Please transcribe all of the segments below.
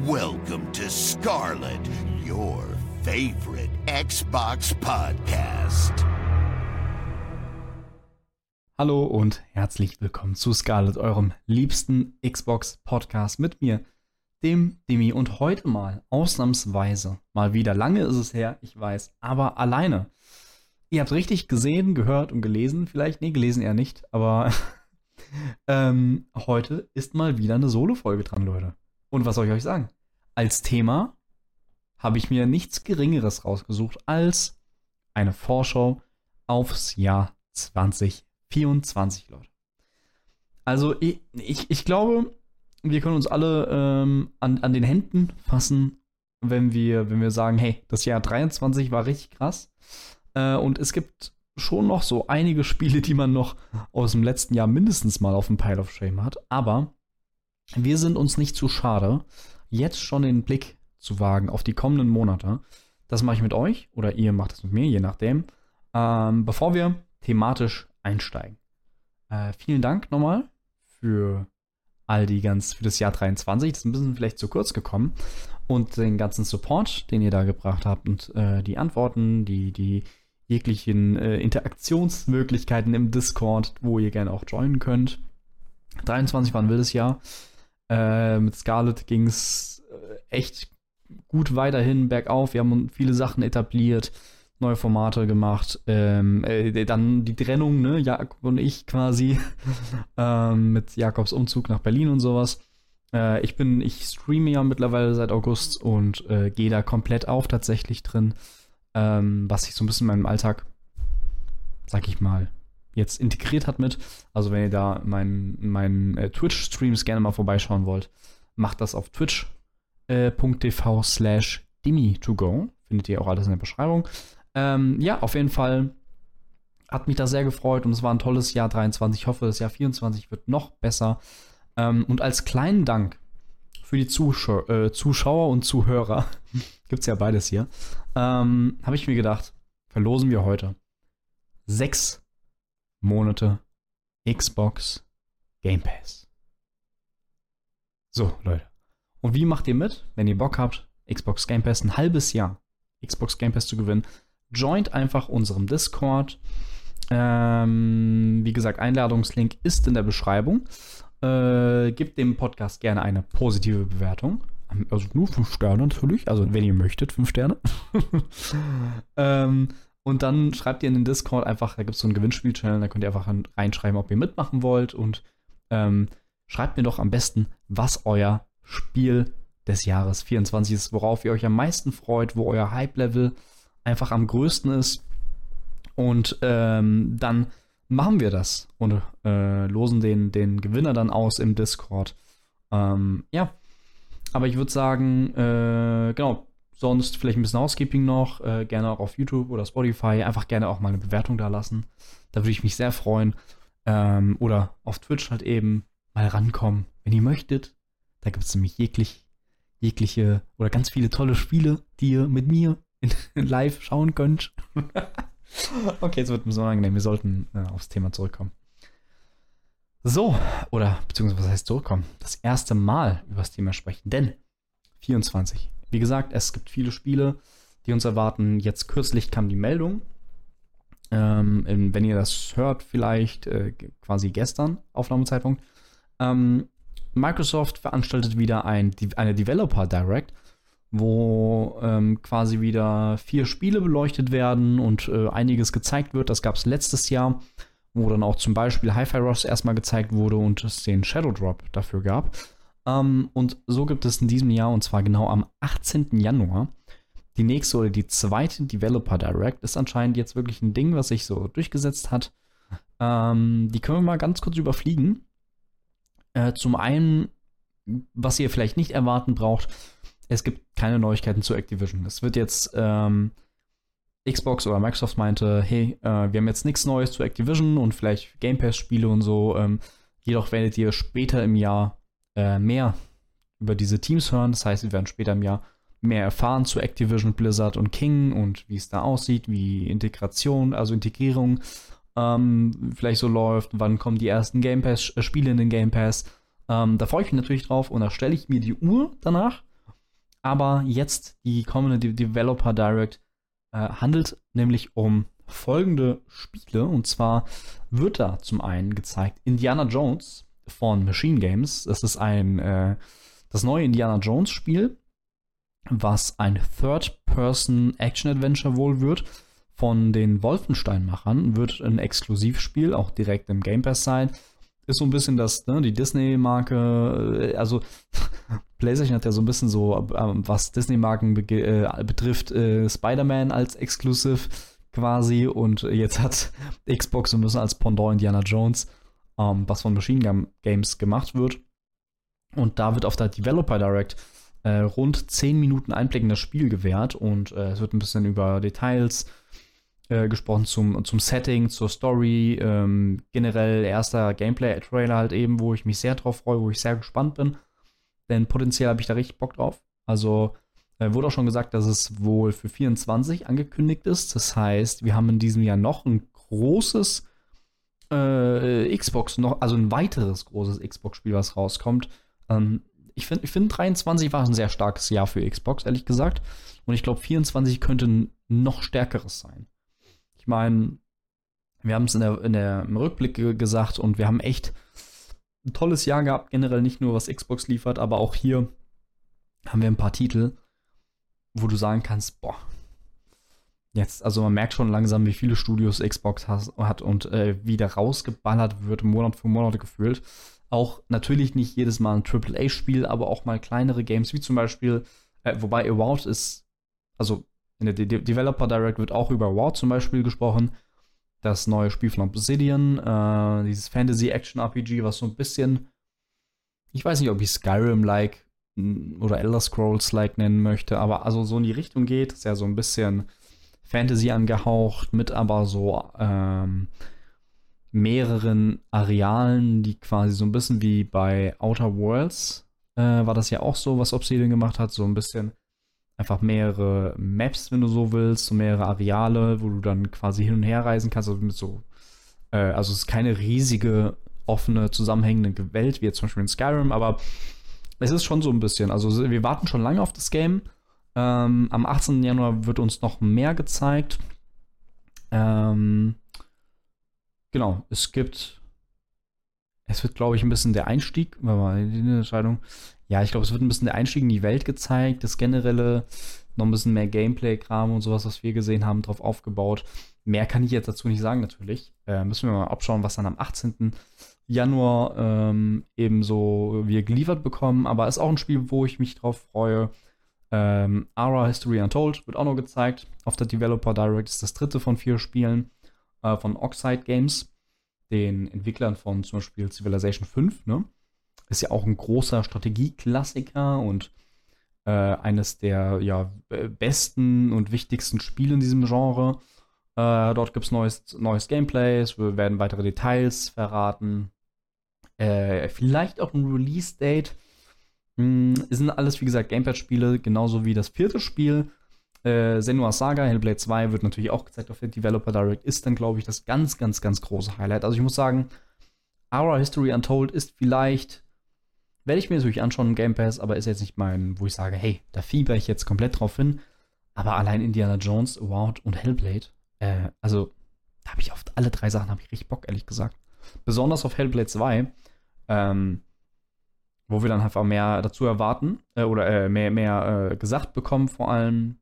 Welcome to Scarlet, your favorite Xbox podcast. Hallo und herzlich willkommen zu Scarlet, eurem liebsten Xbox Podcast mit mir, dem Demi und heute mal ausnahmsweise mal wieder. Lange ist es her, ich weiß, aber alleine. Ihr habt richtig gesehen, gehört und gelesen, vielleicht, nee, gelesen eher nicht, aber ähm, heute ist mal wieder eine Solo-Folge dran, Leute. Und was soll ich euch sagen? Als Thema habe ich mir nichts Geringeres rausgesucht als eine Vorschau aufs Jahr 2024, Leute. Also ich, ich, ich glaube, wir können uns alle ähm, an, an den Händen fassen, wenn wir, wenn wir sagen, hey, das Jahr 23 war richtig krass. Äh, und es gibt schon noch so einige Spiele, die man noch aus dem letzten Jahr mindestens mal auf dem Pile of Shame hat. Aber wir sind uns nicht zu schade, jetzt schon den Blick zu wagen auf die kommenden Monate. Das mache ich mit euch oder ihr macht es mit mir, je nachdem. Ähm, bevor wir thematisch einsteigen. Äh, vielen Dank nochmal für all die ganz, für das Jahr 23. Das ist ein bisschen vielleicht zu kurz gekommen. Und den ganzen Support, den ihr da gebracht habt und äh, die Antworten, die, die jeglichen äh, Interaktionsmöglichkeiten im Discord, wo ihr gerne auch joinen könnt. 23 war ein wildes Jahr. Äh, mit Scarlet ging es äh, echt gut weiterhin bergauf. Wir haben viele Sachen etabliert, neue Formate gemacht. Ähm, äh, dann die Trennung, ne, Jakob und ich quasi, ähm, mit Jakobs Umzug nach Berlin und sowas. Äh, ich bin, ich streame ja mittlerweile seit August und äh, gehe da komplett auf tatsächlich drin, ähm, was sich so ein bisschen in meinem Alltag, sag ich mal, jetzt integriert hat mit. Also wenn ihr da meinen mein, äh, Twitch-Streams gerne mal vorbeischauen wollt, macht das auf twitch.tv äh, slash dimi2go. Findet ihr auch alles in der Beschreibung. Ähm, ja, auf jeden Fall hat mich das sehr gefreut und es war ein tolles Jahr 23. Ich hoffe, das Jahr 24 wird noch besser. Ähm, und als kleinen Dank für die Zuschau äh, Zuschauer und Zuhörer, gibt es ja beides hier, ähm, habe ich mir gedacht, verlosen wir heute sechs Monate Xbox Game Pass. So, Leute. Und wie macht ihr mit, wenn ihr Bock habt, Xbox Game Pass ein halbes Jahr Xbox Game Pass zu gewinnen? Joint einfach unserem Discord. Ähm, wie gesagt, Einladungslink ist in der Beschreibung. Äh, gebt dem Podcast gerne eine positive Bewertung. Also nur fünf Sterne natürlich. Also wenn ihr möchtet, fünf Sterne. ähm, und dann schreibt ihr in den Discord einfach, da gibt es so einen Gewinnspiel-Channel, da könnt ihr einfach reinschreiben, ob ihr mitmachen wollt. Und ähm, schreibt mir doch am besten, was euer Spiel des Jahres 24 ist, worauf ihr euch am meisten freut, wo euer Hype-Level einfach am größten ist. Und ähm, dann machen wir das und äh, losen den, den Gewinner dann aus im Discord. Ähm, ja, aber ich würde sagen, äh, genau, Sonst vielleicht ein bisschen Housekeeping noch, äh, gerne auch auf YouTube oder Spotify. Einfach gerne auch mal eine Bewertung da lassen. Da würde ich mich sehr freuen. Ähm, oder auf Twitch halt eben mal rankommen, wenn ihr möchtet. Da gibt es nämlich jeglich, jegliche oder ganz viele tolle Spiele, die ihr mit mir in, in live schauen könnt. okay, jetzt wird mir so unangenehm. Wir sollten äh, aufs Thema zurückkommen. So, oder beziehungsweise was heißt zurückkommen? Das erste Mal über das Thema sprechen, denn 24 wie gesagt, es gibt viele Spiele, die uns erwarten. Jetzt kürzlich kam die Meldung, ähm, wenn ihr das hört, vielleicht äh, quasi gestern, Aufnahmezeitpunkt. Ähm, Microsoft veranstaltet wieder ein, eine Developer Direct, wo ähm, quasi wieder vier Spiele beleuchtet werden und äh, einiges gezeigt wird. Das gab es letztes Jahr, wo dann auch zum Beispiel Hi-Fi Rush erstmal gezeigt wurde und es den Shadow Drop dafür gab. Ähm, und so gibt es in diesem Jahr, und zwar genau am 18. Januar, die nächste oder die zweite Developer Direct. Ist anscheinend jetzt wirklich ein Ding, was sich so durchgesetzt hat. Ähm, die können wir mal ganz kurz überfliegen. Äh, zum einen, was ihr vielleicht nicht erwarten braucht, es gibt keine Neuigkeiten zu Activision. Es wird jetzt ähm, Xbox oder Microsoft meinte, hey, äh, wir haben jetzt nichts Neues zu Activision und vielleicht Game Pass-Spiele und so. Ähm, jedoch werdet ihr später im Jahr äh, mehr über diese Teams hören. Das heißt, wir werden später im Jahr mehr erfahren zu Activision, Blizzard und King und wie es da aussieht, wie Integration, also Integrierung ähm, vielleicht so läuft, wann kommen die ersten Game Pass-Spiele äh, in den Game Pass. Ähm, da freue ich mich natürlich drauf und da stelle ich mir die Uhr danach Aber jetzt die kommende De Developer Direct äh, handelt nämlich um folgende Spiele. Und zwar wird da zum einen gezeigt Indiana Jones von Machine Games. Das ist ein äh, das neue Indiana Jones Spiel, was ein Third-Person-Action-Adventure wohl wird. Von den Wolfenstein-Machern wird ein Exklusivspiel auch direkt im Game Pass sein. Ist so ein bisschen das, ne, die Disney-Marke, äh, also PlayStation hat ja so ein bisschen so, äh, was Disney-Marken be äh, betrifft, äh, Spider-Man als Exclusive quasi und jetzt hat Xbox so ein bisschen als Pendant Indiana Jones, ähm, was von Machine Games gemacht wird. Und da wird auf der Developer Direct äh, rund 10 Minuten Einblick in das Spiel gewährt und äh, es wird ein bisschen über Details äh, gesprochen zum, zum Setting, zur Story, ähm, generell erster Gameplay-Trailer halt eben, wo ich mich sehr drauf freue, wo ich sehr gespannt bin. Denn potenziell habe ich da richtig Bock drauf. Also äh, wurde auch schon gesagt, dass es wohl für 24 angekündigt ist. Das heißt, wir haben in diesem Jahr noch ein großes äh, Xbox, noch, also ein weiteres großes Xbox-Spiel, was rauskommt. Ähm, ich finde, ich find 23 war ein sehr starkes Jahr für Xbox, ehrlich gesagt. Und ich glaube, 24 könnte ein noch stärkeres sein. Ich meine, wir haben es in der, in der, im Rückblick gesagt und wir haben echt ein tolles Jahr gehabt, generell nicht nur was Xbox liefert, aber auch hier haben wir ein paar Titel, wo du sagen kannst, boah, jetzt, also man merkt schon langsam, wie viele Studios Xbox has, hat und äh, wie da rausgeballert wird, Monat für Monat gefühlt. Auch natürlich nicht jedes Mal ein AAA-Spiel, aber auch mal kleinere Games, wie zum Beispiel, äh, wobei Award ist, also in der De Developer Direct wird auch über Award zum Beispiel gesprochen. Das neue Spiel von Obsidian, äh, dieses Fantasy-Action-RPG, was so ein bisschen, ich weiß nicht, ob ich Skyrim-like oder Elder Scrolls-like nennen möchte, aber also so in die Richtung geht, ist ja so ein bisschen Fantasy angehaucht, mit aber so ähm, mehreren Arealen, die quasi so ein bisschen wie bei Outer Worlds äh, war das ja auch so, was Obsidian gemacht hat, so ein bisschen einfach mehrere Maps, wenn du so willst, so mehrere Areale, wo du dann quasi hin und her reisen kannst, also mit so, äh, also es ist keine riesige, offene, zusammenhängende Welt, wie jetzt zum Beispiel in Skyrim, aber es ist schon so ein bisschen, also wir warten schon lange auf das Game. Ähm, am 18. Januar wird uns noch mehr gezeigt. Ähm, genau, es gibt. Es wird, glaube ich, ein bisschen der Einstieg, weil die Entscheidung. Ja, ich glaube, es wird ein bisschen der Einstieg in die Welt gezeigt, das generelle, noch ein bisschen mehr Gameplay-Kram und sowas, was wir gesehen haben, drauf aufgebaut. Mehr kann ich jetzt dazu nicht sagen, natürlich. Äh, müssen wir mal abschauen, was dann am 18. Januar ähm, eben so wir geliefert bekommen. Aber ist auch ein Spiel, wo ich mich drauf freue. Ähm, Ara History Untold wird auch noch gezeigt. Auf der Developer Direct ist das dritte von vier Spielen äh, von Oxide Games, den Entwicklern von zum Beispiel Civilization 5. Ne? Ist ja auch ein großer Strategieklassiker und äh, eines der ja, besten und wichtigsten Spiele in diesem Genre. Äh, dort gibt es neues, neues Gameplay, es werden weitere Details verraten. Äh, vielleicht auch ein Release-Date. Hm, es sind alles, wie gesagt, Gamepad-Spiele, genauso wie das vierte Spiel. Äh, Senua Saga, Hellblade 2 wird natürlich auch gezeigt auf der Developer Direct, ist dann, glaube ich, das ganz, ganz, ganz große Highlight. Also ich muss sagen, Our History Untold ist vielleicht, werde ich mir natürlich anschauen im Game Pass, aber ist jetzt nicht mein, wo ich sage, hey, da fieber ich jetzt komplett drauf hin. Aber allein Indiana Jones, Award und Hellblade, äh, also da habe ich auf alle drei Sachen habe ich richtig Bock, ehrlich gesagt. Besonders auf Hellblade 2. Ähm, wo wir dann einfach mehr dazu erwarten äh, oder äh, mehr, mehr äh, gesagt bekommen, vor allem.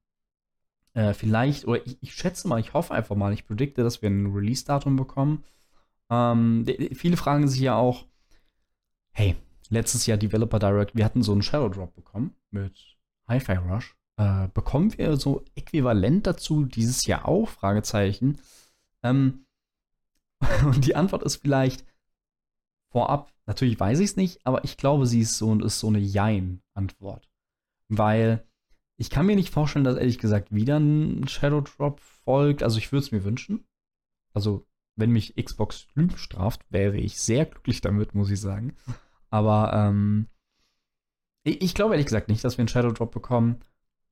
Äh, vielleicht, oder ich, ich, schätze mal, ich hoffe einfach mal, ich predikte, dass wir ein Release-Datum bekommen. Ähm, viele fragen sich ja auch, hey, letztes Jahr Developer Direct, wir hatten so einen Shadow Drop bekommen mit Hi-Fi Rush. Äh, bekommen wir so äquivalent dazu dieses Jahr auch? Fragezeichen. Ähm, und die Antwort ist vielleicht vorab Natürlich weiß ich es nicht, aber ich glaube, sie ist so, ist so eine Jein-Antwort. Weil ich kann mir nicht vorstellen, dass ehrlich gesagt wieder ein Shadow Drop folgt. Also ich würde es mir wünschen. Also wenn mich Xbox Lügen straft, wäre ich sehr glücklich damit, muss ich sagen. Aber ähm, ich, ich glaube ehrlich gesagt nicht, dass wir einen Shadow Drop bekommen.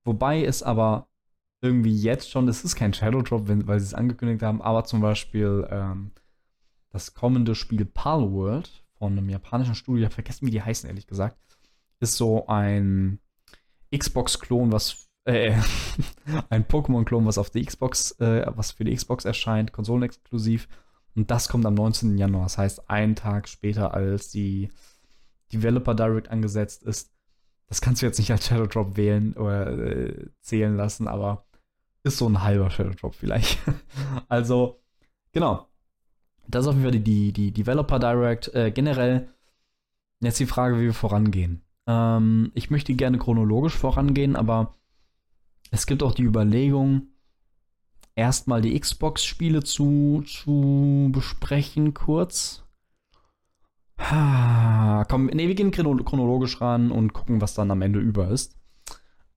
Wobei es aber irgendwie jetzt schon, es ist kein Shadow Drop, wenn, weil sie es angekündigt haben, aber zum Beispiel ähm, das kommende Spiel Palworld von einem japanischen Studio, ich habe vergessen, wie die heißen, ehrlich gesagt, ist so ein Xbox-Klon, was äh, ein Pokémon-Klon, was auf die Xbox, äh, was für die Xbox erscheint, konsolenexklusiv. Und das kommt am 19. Januar. Das heißt, einen Tag später, als die Developer Direct angesetzt ist. Das kannst du jetzt nicht als Shadow Drop wählen oder äh, zählen lassen, aber ist so ein halber Shadow Drop vielleicht. also, genau. Das ist auf jeden Fall die, die, die Developer Direct. Äh, generell jetzt die Frage, wie wir vorangehen. Ähm, ich möchte gerne chronologisch vorangehen, aber es gibt auch die Überlegung, erstmal die Xbox-Spiele zu, zu besprechen, kurz. Ha, komm, nee, wir gehen chronologisch ran und gucken, was dann am Ende über ist.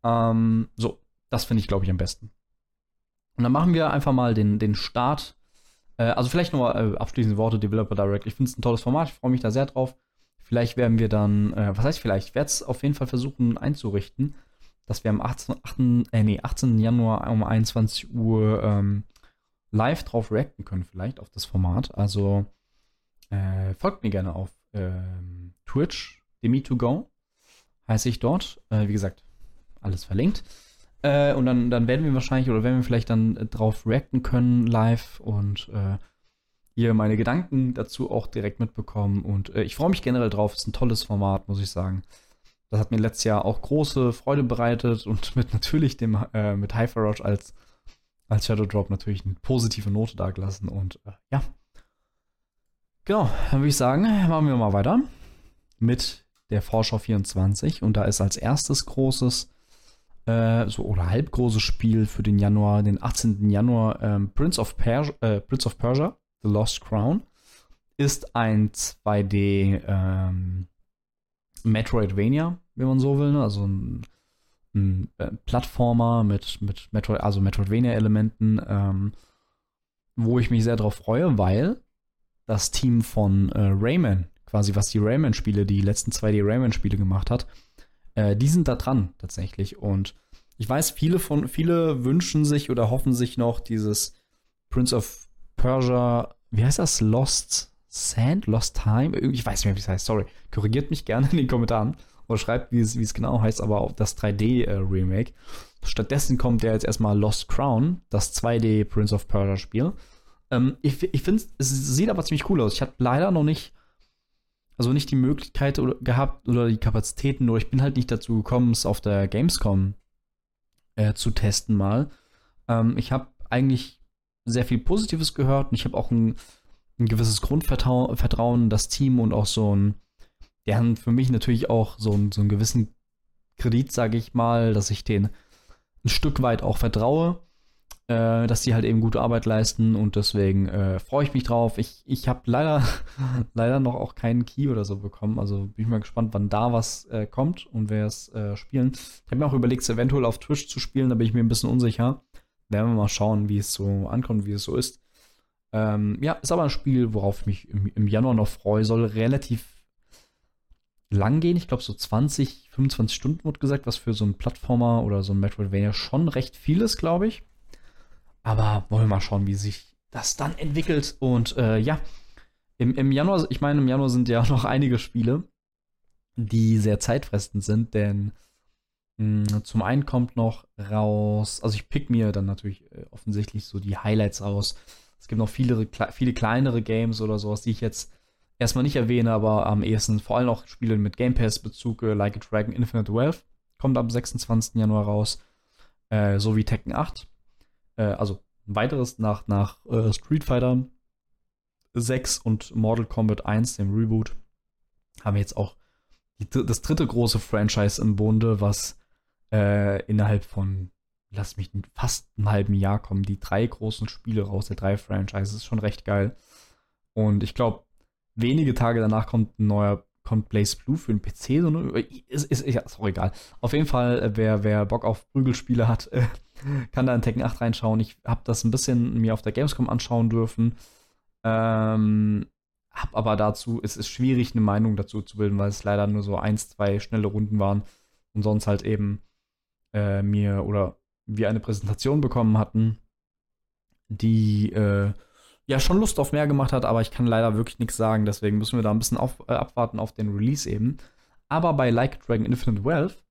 Ähm, so, das finde ich, glaube ich, am besten. Und dann machen wir einfach mal den, den Start. Äh, also vielleicht nur äh, abschließende Worte, Developer Direct. Ich finde es ein tolles Format, ich freue mich da sehr drauf. Vielleicht werden wir dann, äh, was heißt vielleicht, ich werde es auf jeden Fall versuchen einzurichten, dass wir am 18, 8, äh, nee, 18. Januar um 21 Uhr ähm, live drauf reacten können, vielleicht auf das Format. Also äh, folgt mir gerne auf ähm, Twitch, Demi2Go heiße ich dort. Äh, wie gesagt, alles verlinkt. Äh, und dann, dann werden wir wahrscheinlich oder werden wir vielleicht dann äh, drauf reacten können live und äh, ihr meine Gedanken dazu auch direkt mitbekommen. Und äh, ich freue mich generell drauf. Ist ein tolles Format, muss ich sagen. Das hat mir letztes Jahr auch große Freude bereitet und mit natürlich dem, äh, mit Hyper Rush als, als Shadow Drop natürlich eine positive Note dagelassen. Und äh, ja. Genau, dann würde ich sagen, machen wir mal weiter mit der Vorschau 24. Und da ist als erstes großes, äh, so oder halbgroßes Spiel für den Januar, den 18. Januar, ähm, Prince, of Persia, äh, Prince of Persia, The Lost Crown. Ist ein 2D ähm, Metroidvania, wenn man so will. Ne? Also ein, ein äh, Plattformer mit, mit Metroid, also Metroidvania-Elementen, ähm, wo ich mich sehr drauf freue, weil das Team von äh, Rayman, quasi was die Rayman-Spiele, die letzten 2D Rayman-Spiele gemacht hat, äh, die sind da dran tatsächlich. Und ich weiß, viele von, viele wünschen sich oder hoffen sich noch dieses Prince of Persia, wie heißt das? Lost Sand, Lost Time? Ich weiß nicht mehr, wie es heißt, sorry. Korrigiert mich gerne in den Kommentaren oder schreibt, wie es, wie es genau heißt, aber auch das 3D-Remake. Äh, Stattdessen kommt ja jetzt erstmal Lost Crown, das 2D Prince of Persia Spiel. Ähm, ich ich finde, es sieht aber ziemlich cool aus. Ich hatte leider noch nicht, also nicht die Möglichkeit oder, gehabt oder die Kapazitäten, oder ich bin halt nicht dazu gekommen, es auf der Gamescom äh, zu testen mal. Ähm, ich habe eigentlich sehr viel Positives gehört und ich habe auch ein ein gewisses Grundvertrauen, das Team und auch so ein, deren für mich natürlich auch so, ein, so einen gewissen Kredit, sage ich mal, dass ich denen ein Stück weit auch vertraue, äh, dass die halt eben gute Arbeit leisten und deswegen äh, freue ich mich drauf. Ich, ich habe leider, leider noch auch keinen Key oder so bekommen, also bin ich mal gespannt, wann da was äh, kommt und wer es äh, spielen. Ich habe mir auch überlegt, es eventuell auf Twitch zu spielen, da bin ich mir ein bisschen unsicher. Werden wir mal schauen, wie es so ankommt, wie es so ist. Ähm, ja, ist aber ein Spiel, worauf ich mich im, im Januar noch freue. Soll relativ lang gehen. Ich glaube, so 20, 25 Stunden wird gesagt, was für so ein Plattformer oder so ein Metroidvania schon recht viel ist, glaube ich. Aber wollen wir mal schauen, wie sich das dann entwickelt. Und äh, ja, im, im Januar, ich meine, im Januar sind ja noch einige Spiele, die sehr zeitfressend sind, denn mh, hm, zum einen kommt noch raus, also ich pick mir dann natürlich äh, offensichtlich so die Highlights raus es gibt noch viele, viele kleinere Games oder sowas, die ich jetzt erstmal nicht erwähne, aber am ehesten vor allem auch Spiele mit Game Pass-Bezug, äh, Like a Dragon Infinite Wealth, kommt am 26. Januar raus, äh, sowie Tekken 8. Äh, also ein weiteres nach, nach äh, Street Fighter 6 und Mortal Kombat 1, dem Reboot, haben wir jetzt auch die, das dritte große Franchise im Bunde, was äh, innerhalb von lass mich fast einen halben Jahr kommen, die drei großen Spiele raus, der drei Franchises, ist schon recht geil. Und ich glaube, wenige Tage danach kommt ein neuer, kommt Blaze Blue für den PC, so ne? Ist, ist, ja, ist auch egal. Auf jeden Fall, äh, wer, wer Bock auf Prügelspiele hat, äh, kann da in Tekken 8 reinschauen. Ich habe das ein bisschen mir auf der Gamescom anschauen dürfen. Ähm, hab aber dazu, es ist schwierig, eine Meinung dazu zu bilden, weil es leider nur so eins, zwei schnelle Runden waren und sonst halt eben äh, mir oder wir eine Präsentation bekommen hatten, die äh, ja schon Lust auf mehr gemacht hat, aber ich kann leider wirklich nichts sagen, deswegen müssen wir da ein bisschen auf, äh, abwarten auf den Release eben. Aber bei Like Dragon Infinite Wealth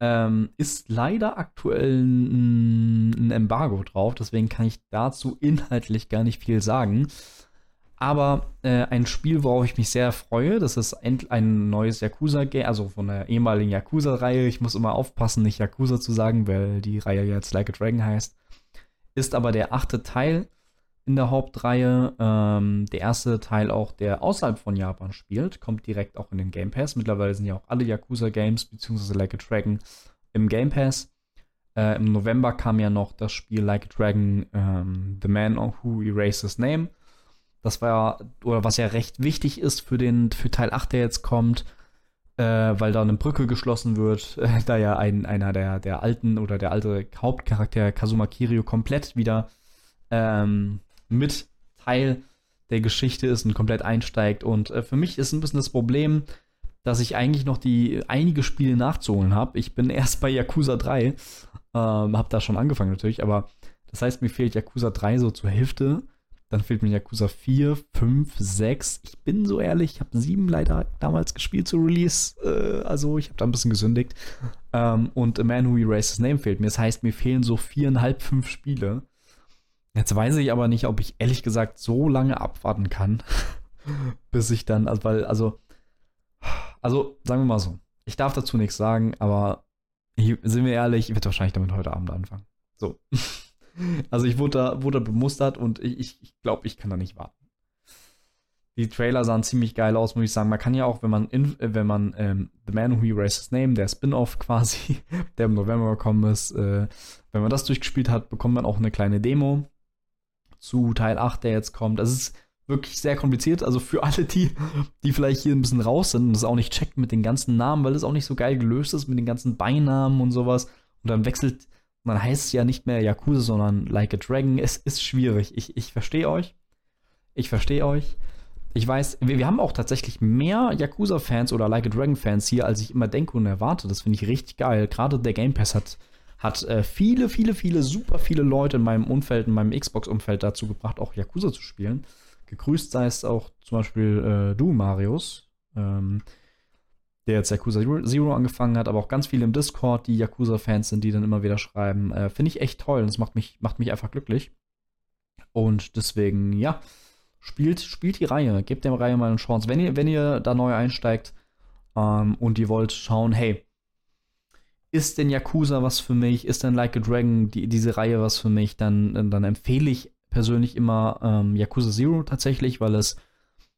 ähm, ist leider aktuell ein, Embargo drauf, deswegen kann ich dazu inhaltlich gar nicht viel sagen. Aber äh, ein Spiel, worauf ich mich sehr freue, das ist ein neues Yakuza-Game, also von der ehemaligen Yakuza-Reihe. Ich muss immer aufpassen, nicht Yakuza zu sagen, weil die Reihe jetzt Like a Dragon heißt. Ist aber der achte Teil in der Hauptreihe. Ähm, der erste Teil auch, der außerhalb von Japan spielt, kommt direkt auch in den Game Pass. Mittlerweile sind ja auch alle Yakuza-Games bzw. Like a Dragon im Game Pass. Äh, Im November kam ja noch das Spiel Like a Dragon ähm, The Man Who Erased His Name. Das war, oder was ja recht wichtig ist für den, für Teil 8, der jetzt kommt, äh, weil da eine Brücke geschlossen wird, äh, da ja ein, einer der, der alten oder der alte Hauptcharakter Kazuma Kiryu komplett wieder ähm, mit Teil der Geschichte ist und komplett einsteigt. Und äh, für mich ist ein bisschen das Problem, dass ich eigentlich noch die einige Spiele nachzuholen habe. Ich bin erst bei Yakuza 3, ähm, habe da schon angefangen natürlich, aber das heißt, mir fehlt Yakuza 3 so zur Hälfte. Dann fehlt mir Yakuza 4, 5, 6. Ich bin so ehrlich, ich habe 7 leider damals gespielt zu Release. Äh, also ich habe da ein bisschen gesündigt. Ähm, und A Man Who Erased His Name fehlt mir. Das heißt, mir fehlen so viereinhalb, fünf Spiele. Jetzt weiß ich aber nicht, ob ich ehrlich gesagt so lange abwarten kann, bis ich dann, also, weil, also, also sagen wir mal so, ich darf dazu nichts sagen, aber ich, sind wir ehrlich, ich werde wahrscheinlich damit heute Abend anfangen. So. Also ich wurde da, wurde bemustert und ich, ich, glaube, ich kann da nicht warten. Die Trailer sahen ziemlich geil aus, muss ich sagen. Man kann ja auch, wenn man, in, wenn man ähm, The Man Who Erased His Name, der Spin-off quasi, der im November gekommen ist, äh, wenn man das durchgespielt hat, bekommt man auch eine kleine Demo zu Teil 8, der jetzt kommt. Das ist wirklich sehr kompliziert. Also für alle, die, die vielleicht hier ein bisschen raus sind und das auch nicht checken mit den ganzen Namen, weil es auch nicht so geil gelöst ist mit den ganzen Beinamen und sowas. Und dann wechselt, man heißt es ja nicht mehr Yakuza, sondern Like a Dragon. Es ist schwierig. Ich, ich verstehe euch. Ich verstehe euch. Ich weiß, wir, wir haben auch tatsächlich mehr Yakuza-Fans oder Like a Dragon-Fans hier, als ich immer denke und erwarte. Das finde ich richtig geil. Gerade der Game Pass hat hat äh, viele, viele, viele, super viele Leute in meinem Umfeld, in meinem Xbox-Umfeld dazu gebracht, auch Yakuza zu spielen. Gegrüßt sei es auch zum Beispiel äh, du, Marius, ähm, der jetzt Yakuza Zero angefangen hat, aber auch ganz viele im Discord, die Yakuza-Fans sind, die dann immer wieder schreiben. Äh, Finde ich echt toll und das macht mich, macht mich einfach glücklich. Und deswegen, ja, spielt, spielt die Reihe, gebt der Reihe mal eine Chance. Wenn ihr, wenn ihr da neu einsteigt ähm, und ihr wollt schauen, hey, ist denn Yakuza was für mich, ist denn Like a Dragon die, diese Reihe was für mich, dann, dann empfehle ich persönlich immer ähm, Yakuza Zero tatsächlich, weil es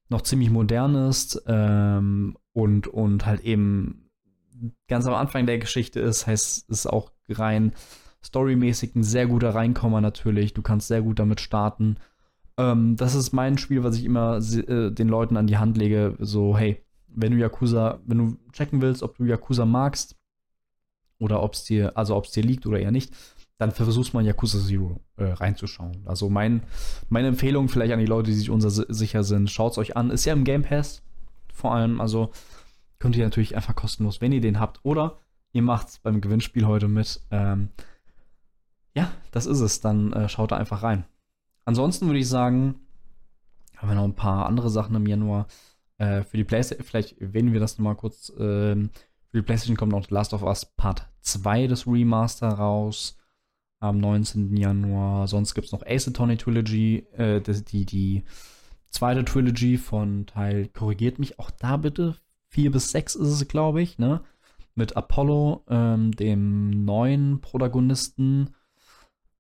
noch ziemlich modern ist ähm, und, und halt eben ganz am Anfang der Geschichte ist, heißt es auch rein storymäßig ein sehr guter Reinkommer natürlich. Du kannst sehr gut damit starten. Ähm, das ist mein Spiel, was ich immer äh, den Leuten an die Hand lege. So, hey, wenn du Yakuza, wenn du checken willst, ob du Yakuza magst, oder ob es dir, also ob es dir liegt oder eher nicht, dann versuchst mal Yakuza Zero äh, reinzuschauen. Also mein, meine Empfehlung vielleicht an die Leute, die sich unsicher sind, schaut es euch an. Ist ja im Game Pass vor allem, also könnt ihr natürlich einfach kostenlos, wenn ihr den habt. Oder ihr macht es beim Gewinnspiel heute mit. Ähm, ja, das ist es. Dann äh, schaut da einfach rein. Ansonsten würde ich sagen, haben wir noch ein paar andere Sachen im Januar. Äh, für die PlayStation, vielleicht erwähnen wir das nochmal kurz. Ähm, für die PlayStation kommt noch Last of Us Part 2 des Remaster raus am 19. Januar. Sonst gibt es noch Ace Attorney Trilogy, äh, die, die zweite Trilogy von Teil, korrigiert mich auch da bitte, 4 bis 6 ist es, glaube ich, ne? Mit Apollo, ähm, dem neuen Protagonisten.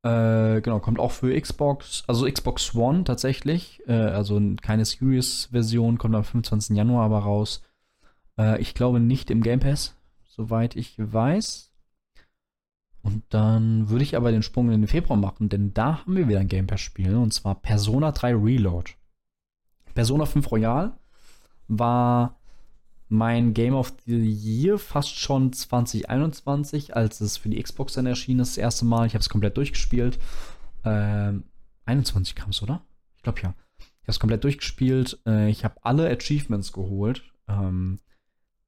Äh, genau, kommt auch für Xbox, also Xbox One tatsächlich. Äh, also keine Serious-Version, kommt am 25. Januar aber raus. Äh, ich glaube nicht im Game Pass, soweit ich weiß. Und dann würde ich aber den Sprung in den Februar machen, denn da haben wir wieder ein Game Pass-Spiel, und zwar Persona 3 Reload. Persona 5 Royal war mein Game of the Year fast schon 2021, als es für die Xbox dann erschienen ist, das erste Mal. Ich habe es komplett durchgespielt. Ähm, 21 kam es, oder? Ich glaube ja. Ich habe es komplett durchgespielt. Äh, ich habe alle Achievements geholt. Ähm,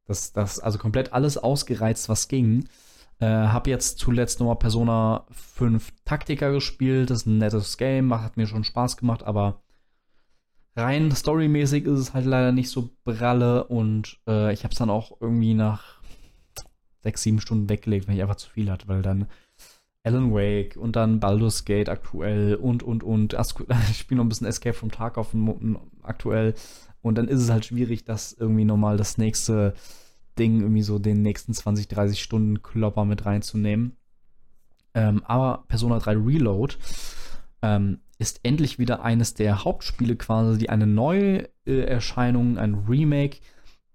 das, das, also komplett alles ausgereizt, was ging. Äh, hab jetzt zuletzt nochmal Persona 5 Taktiker gespielt. Das ist ein nettes Game, hat mir schon Spaß gemacht, aber rein storymäßig ist es halt leider nicht so bralle und äh, ich hab's dann auch irgendwie nach sechs, sieben Stunden weggelegt, wenn ich einfach zu viel hatte, weil dann Alan Wake und dann Baldur's Gate aktuell und, und, und. Ich spiele noch ein bisschen Escape from Tarkov aktuell. Und dann ist es halt schwierig, das irgendwie nochmal das nächste Ding, irgendwie so den nächsten 20, 30 Stunden Klopper mit reinzunehmen. Ähm, aber Persona 3 Reload ähm, ist endlich wieder eines der Hauptspiele quasi, die eine neue äh, Erscheinung, ein Remake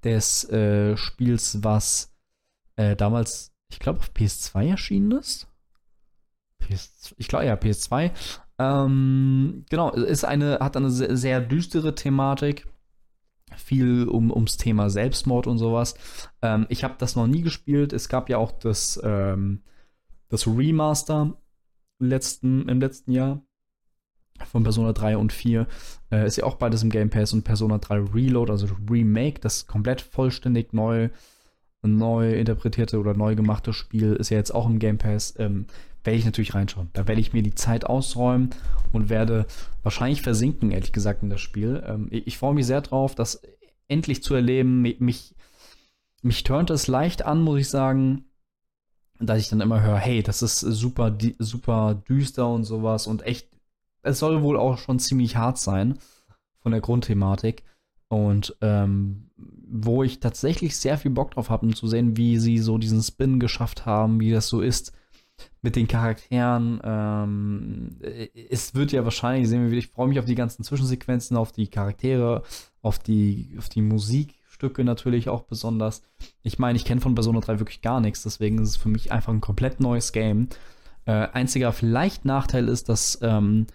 des äh, Spiels, was äh, damals, ich glaube, auf PS2 erschienen ist. PS, ich glaube, ja, PS2. Ähm, genau, ist eine, hat eine sehr, sehr düstere Thematik. Viel um, ums Thema Selbstmord und sowas. Ähm, ich habe das noch nie gespielt. Es gab ja auch das, ähm, das Remaster letzten, im letzten Jahr von Persona 3 und 4. Äh, ist ja auch beides im Game Pass und Persona 3 Reload, also Remake, das komplett vollständig neu, neu interpretierte oder neu gemachte Spiel, ist ja jetzt auch im Game Pass. Ähm, werde ich natürlich reinschauen. Da werde ich mir die Zeit ausräumen und werde wahrscheinlich versinken, ehrlich gesagt, in das Spiel. Ähm, ich, ich freue mich sehr drauf, das endlich zu erleben. Mich, mich turnt es leicht an, muss ich sagen, dass ich dann immer höre, hey, das ist super, super düster und sowas und echt, es soll wohl auch schon ziemlich hart sein von der Grundthematik. Und ähm, wo ich tatsächlich sehr viel Bock drauf habe, um zu sehen, wie sie so diesen Spin geschafft haben, wie das so ist, mit den Charakteren. Ähm, es wird ja wahrscheinlich, sehen wir ich freue mich auf die ganzen Zwischensequenzen, auf die Charaktere, auf die, auf die Musikstücke natürlich auch besonders. Ich meine, ich kenne von Persona 3 wirklich gar nichts, deswegen ist es für mich einfach ein komplett neues Game. Äh, einziger vielleicht Nachteil ist, dass ähm,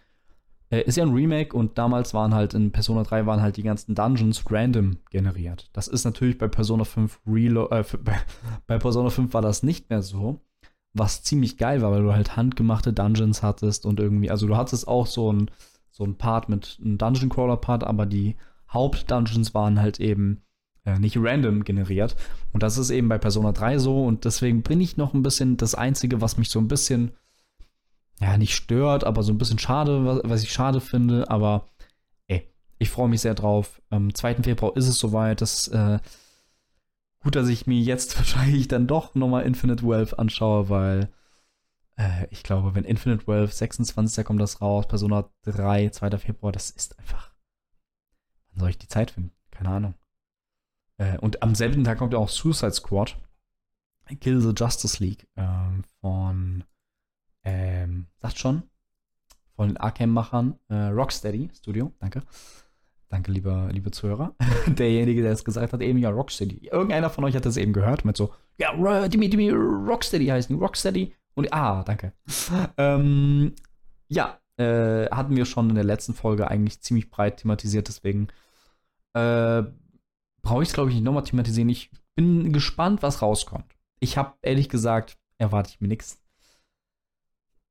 äh, ist ja ein Remake und damals waren halt in Persona 3 waren halt die ganzen Dungeons random generiert. Das ist natürlich bei Persona 5 Relo äh, bei, bei Persona 5 war das nicht mehr so was ziemlich geil war, weil du halt handgemachte Dungeons hattest und irgendwie, also du hattest auch so ein, so ein Part mit einem Dungeon Crawler Part, aber die Hauptdungeons waren halt eben äh, nicht random generiert. Und das ist eben bei Persona 3 so und deswegen bin ich noch ein bisschen das Einzige, was mich so ein bisschen, ja, nicht stört, aber so ein bisschen schade, was, was ich schade finde, aber ey, ich freue mich sehr drauf. Am 2. Februar ist es soweit, dass äh, Gut, dass ich mir jetzt wahrscheinlich dann doch nochmal Infinite Wealth anschaue, weil äh, ich glaube, wenn Infinite Wealth 26. kommt das raus, Persona 3, 2. Februar, das ist einfach. Wann soll ich die Zeit finden? Keine Ahnung. Äh, und am selben Tag kommt ja auch Suicide Squad. Kill the Justice League ähm, von, ähm, sagt schon, von den Arkham-Machern, äh, Rocksteady Studio, danke. Danke, lieber, liebe Zuhörer. Derjenige, der es gesagt hat, eben ja Rocksteady. Irgendeiner von euch hat das eben gehört mit so, ja, Dimi, Dimi, Rocksteady heißen, Rocksteady. Und ah, danke. ähm, ja, äh, hatten wir schon in der letzten Folge eigentlich ziemlich breit thematisiert, deswegen äh, brauche ich es, glaube ich, nicht nochmal thematisieren. Ich bin gespannt, was rauskommt. Ich habe ehrlich gesagt, erwarte ich mir nichts.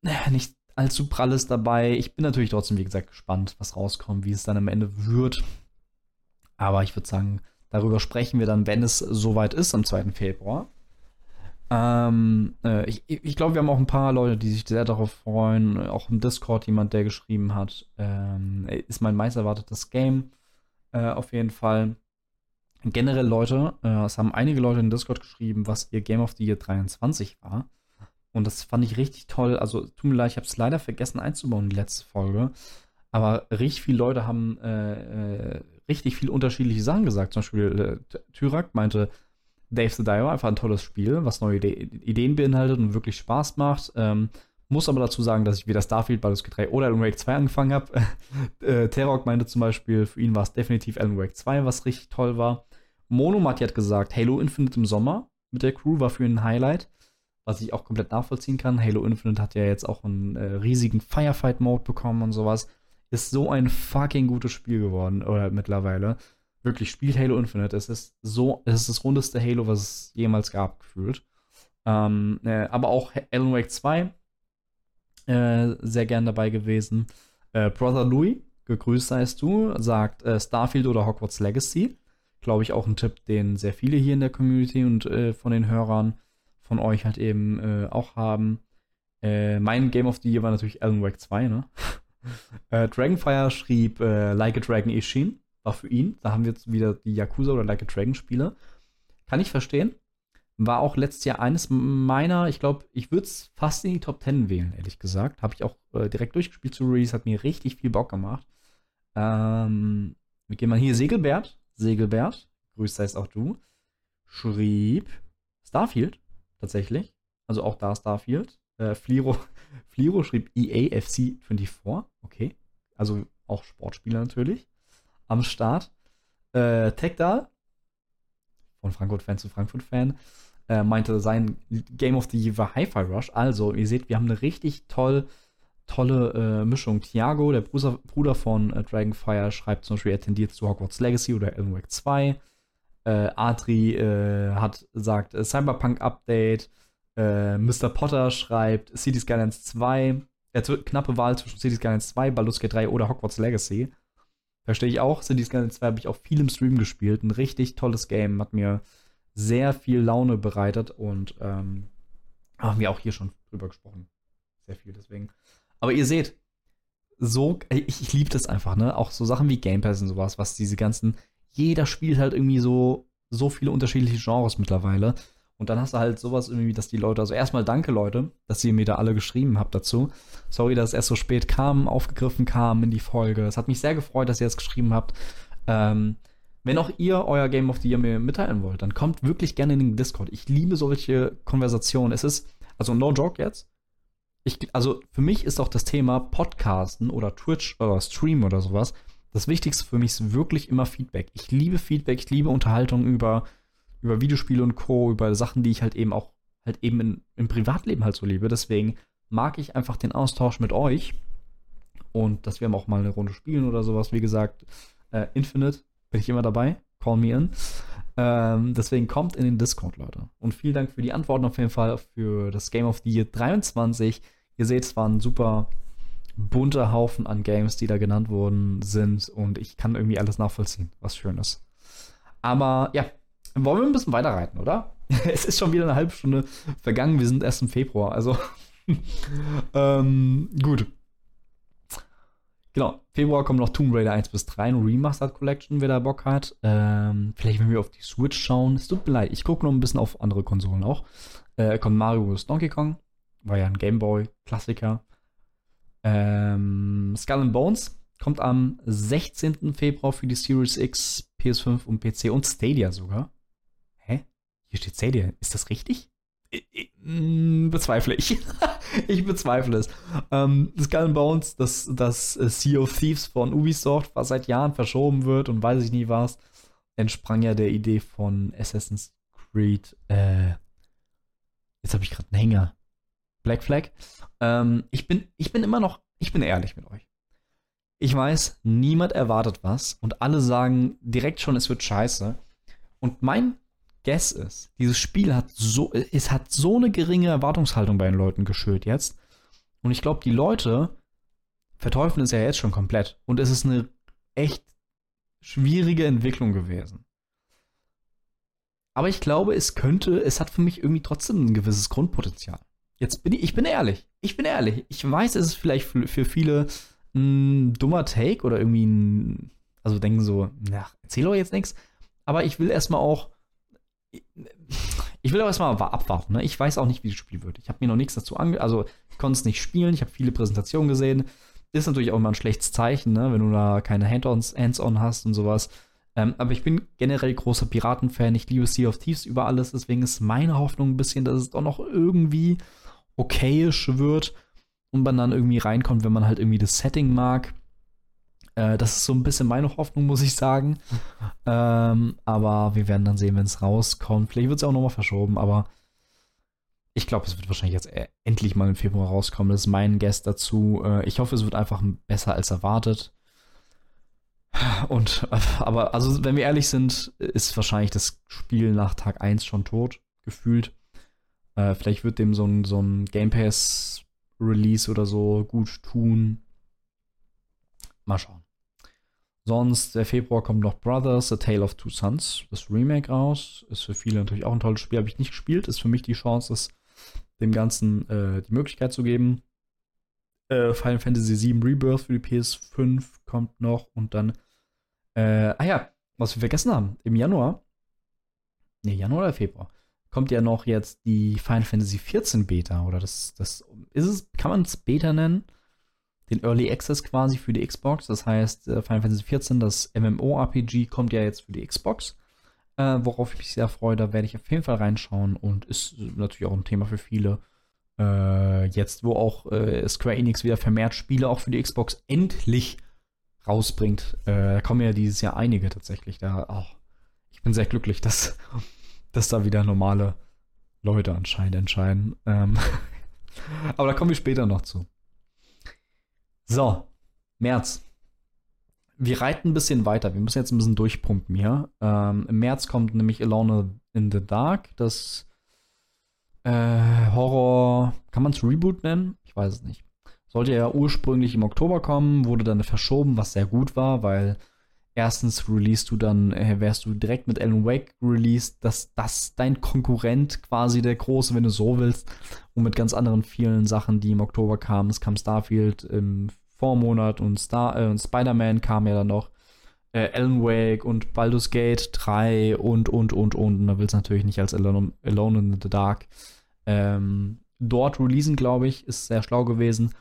Nicht allzu pralles dabei. Ich bin natürlich trotzdem, wie gesagt, gespannt, was rauskommt, wie es dann am Ende wird. Aber ich würde sagen, darüber sprechen wir dann, wenn es soweit ist, am 2. Februar. Ähm, äh, ich, ich glaube, wir haben auch ein paar Leute, die sich sehr darauf freuen. Auch im Discord jemand, der geschrieben hat, ähm, ist mein meist erwartetes Game. Äh, auf jeden Fall. Generell Leute, äh, es haben einige Leute in Discord geschrieben, was ihr Game of the Year 23 war. Und das fand ich richtig toll. Also, tut mir leid, ich habe es leider vergessen einzubauen, die letzte Folge. Aber richtig viele Leute haben äh, äh, richtig viele unterschiedliche Sachen gesagt. Zum Beispiel äh, Tyrak meinte, Dave the Diver, einfach ein tolles Spiel, was neue Ide Ideen beinhaltet und wirklich Spaß macht. Ähm, muss aber dazu sagen, dass ich wieder Starfield, Baldur's Gate 3 oder Alan Wake 2 angefangen habe. äh, Terok meinte zum Beispiel, für ihn war es definitiv Alan Wake 2, was richtig toll war. Monomati hat gesagt, Halo Infinite im Sommer mit der Crew war für ihn ein Highlight was ich auch komplett nachvollziehen kann. Halo Infinite hat ja jetzt auch einen äh, riesigen Firefight-Mode bekommen und sowas. Ist so ein fucking gutes Spiel geworden, oder mittlerweile. Wirklich, spielt Halo Infinite. Es ist so, es ist das rundeste Halo, was es jemals gab, gefühlt. Ähm, äh, aber auch Alan Wake 2 äh, sehr gern dabei gewesen. Äh, Brother Louis, gegrüßt seist du, sagt äh, Starfield oder Hogwarts Legacy. Glaube ich auch ein Tipp, den sehr viele hier in der Community und äh, von den Hörern von euch halt eben äh, auch haben. Äh, mein Game of the Year war natürlich Alan Wake 2, ne? äh, Dragonfire schrieb äh, Like a Dragon Ishin, war für ihn. Da haben wir jetzt wieder die Yakuza oder Like a Dragon Spiele. Kann ich verstehen. War auch letztes Jahr eines meiner, ich glaube, ich würde es fast in die Top 10 wählen, ehrlich gesagt. Habe ich auch äh, direkt durchgespielt zu Release, hat mir richtig viel Bock gemacht. Ähm, wir gehen mal hier Segelbert. Segelbert, grüß heißt auch du, schrieb Starfield tatsächlich. Also auch da Starfield. Äh, Fliro, Fliro schrieb EAFC 24. Okay. Also auch Sportspieler natürlich. Am Start. Äh, Tekdal, von Frankfurt-Fan zu Frankfurt-Fan, äh, meinte, sein Game of the Year war Hi-Fi Rush. Also, ihr seht, wir haben eine richtig toll, tolle äh, Mischung. Thiago, der Bruder, Bruder von äh, Dragonfire, schreibt zum Beispiel, er tendiert zu Hogwarts Legacy oder Alan Wake 2. Äh, Adri äh, hat sagt äh, Cyberpunk Update. Äh, Mr. Potter schreibt City Skylines 2. Er knappe Wahl zwischen City Skylines 2, Baldur's Gate 3 oder Hogwarts Legacy. Verstehe ich auch. City Skylines 2 habe ich auch viel im Stream gespielt. Ein richtig tolles Game. Hat mir sehr viel Laune bereitet und ähm, haben wir auch hier schon drüber gesprochen. Sehr viel deswegen. Aber ihr seht, so, ich, ich liebe das einfach, ne? Auch so Sachen wie Game Pass und sowas, was diese ganzen, jeder spielt halt irgendwie so, so viele unterschiedliche Genres mittlerweile. Und dann hast du halt sowas irgendwie, dass die Leute, also erstmal danke Leute, dass ihr mir da alle geschrieben habt dazu. Sorry, dass es erst so spät kam, aufgegriffen kam in die Folge. Es hat mich sehr gefreut, dass ihr es geschrieben habt. Ähm, wenn auch ihr euer Game of the Year mir mitteilen wollt, dann kommt wirklich gerne in den Discord. Ich liebe solche Konversationen. Es ist, also no joke jetzt. Ich, also für mich ist auch das Thema Podcasten oder Twitch oder Stream oder sowas. Das Wichtigste für mich ist wirklich immer Feedback. Ich liebe Feedback, ich liebe Unterhaltung über über Videospiele und Co., über Sachen, die ich halt eben auch halt eben in, im Privatleben halt so liebe. Deswegen mag ich einfach den Austausch mit euch und dass wir auch mal eine Runde spielen oder sowas. Wie gesagt, äh, Infinite bin ich immer dabei. Call me in. Ähm, deswegen kommt in den Discord, Leute. Und vielen Dank für die Antworten auf jeden Fall für das Game of the Year 23. Ihr seht, es war ein super bunter Haufen an Games, die da genannt worden sind. Und ich kann irgendwie alles nachvollziehen, was schön ist. Aber ja, wollen wir ein bisschen weiterreiten, oder? es ist schon wieder eine halbe Stunde vergangen. Wir sind erst im Februar. Also, ähm, gut. Genau, Februar kommt noch Tomb Raider 1 bis 3, eine Remastered Collection, wer da Bock hat. Ähm, vielleicht, wenn wir auf die Switch schauen. Es tut mir leid, ich gucke noch ein bisschen auf andere Konsolen auch. Äh, kommt Mario vs. Donkey Kong. War ja ein Gameboy-Klassiker. Ähm, Skull and Bones kommt am 16. Februar für die Series X, PS5 und PC und Stadia sogar. Hier steht Stadia. Ist das richtig? Mm, bezweifle ich. ich bezweifle es. Ähm, Skull and Bones, das, das Sea of Thieves von Ubisoft, was seit Jahren verschoben wird und weiß ich nie was, entsprang ja der Idee von Assassin's Creed. Äh, jetzt habe ich gerade einen Hänger. Black Flag. Ähm, ich, bin, ich bin immer noch, ich bin ehrlich mit euch. Ich weiß, niemand erwartet was und alle sagen direkt schon, es wird scheiße. Und mein Guess ist, dieses Spiel hat so, es hat so eine geringe Erwartungshaltung bei den Leuten geschürt jetzt. Und ich glaube, die Leute verteufeln es ja jetzt schon komplett. Und es ist eine echt schwierige Entwicklung gewesen. Aber ich glaube, es könnte, es hat für mich irgendwie trotzdem ein gewisses Grundpotenzial. Jetzt bin ich, ich bin ehrlich. Ich bin ehrlich. Ich weiß, es ist vielleicht für, viele ein dummer Take oder irgendwie ein, also denken so, na, erzähl doch jetzt nichts. Aber ich will erstmal auch ich will aber erstmal abwarten. Ne? Ich weiß auch nicht, wie das Spiel wird. Ich habe mir noch nichts dazu ange... Also, ich konnte es nicht spielen. Ich habe viele Präsentationen gesehen. Ist natürlich auch immer ein schlechtes Zeichen, ne? wenn du da keine Hands-on hast und sowas. Ähm, aber ich bin generell großer Piraten-Fan. Ich liebe Sea of Thieves über alles. Deswegen ist meine Hoffnung ein bisschen, dass es doch noch irgendwie okayisch wird und man dann irgendwie reinkommt, wenn man halt irgendwie das Setting mag. Äh, das ist so ein bisschen meine Hoffnung, muss ich sagen. ähm, aber wir werden dann sehen, wenn es rauskommt. Vielleicht wird es ja auch nochmal verschoben, aber ich glaube, es wird wahrscheinlich jetzt äh, endlich mal im Februar rauskommen. Das ist mein Guest dazu. Äh, ich hoffe, es wird einfach besser als erwartet. Und, aber, also, wenn wir ehrlich sind, ist wahrscheinlich das Spiel nach Tag 1 schon tot, gefühlt. Äh, vielleicht wird dem so ein, so ein Game Pass Release oder so gut tun. Mal schauen. Sonst, der Februar kommt noch Brothers, A Tale of Two Sons, das Remake raus. Ist für viele natürlich auch ein tolles Spiel, habe ich nicht gespielt. Ist für mich die Chance, das dem Ganzen äh, die Möglichkeit zu geben. Äh, Final Fantasy VII Rebirth für die PS5 kommt noch und dann, äh, ah ja, was wir vergessen haben, im Januar, ne, Januar oder Februar, kommt ja noch jetzt die Final Fantasy XIV Beta oder das, das ist es, kann man es Beta nennen? Den Early Access quasi für die Xbox. Das heißt, äh, Final Fantasy XIV, das MMORPG, kommt ja jetzt für die Xbox. Äh, worauf ich mich sehr freue, da werde ich auf jeden Fall reinschauen und ist natürlich auch ein Thema für viele. Äh, jetzt, wo auch äh, Square Enix wieder vermehrt Spiele auch für die Xbox endlich rausbringt, äh, kommen ja dieses Jahr einige tatsächlich. Da, oh, ich bin sehr glücklich, dass dass da wieder normale Leute anscheinend entscheiden. Ähm Aber da kommen wir später noch zu. So, März. Wir reiten ein bisschen weiter. Wir müssen jetzt ein bisschen durchpumpen hier. Ähm, Im März kommt nämlich Alone in the Dark. Das äh, Horror, kann man es Reboot nennen? Ich weiß es nicht. Sollte ja ursprünglich im Oktober kommen, wurde dann verschoben, was sehr gut war, weil erstens release du dann, äh, wärst du direkt mit Alan Wake released, dass das dein Konkurrent quasi der große, wenn du so willst, und mit ganz anderen vielen Sachen, die im Oktober kamen. Es kam Starfield im Vormonat und, Star äh, Spider-Man kam ja dann noch. Äh, Alan Wake und Baldur's Gate 3 und, und, und, und. Und da willst du natürlich nicht als Alone, Alone in the Dark ähm, dort releasen, glaube ich. Ist sehr schlau gewesen.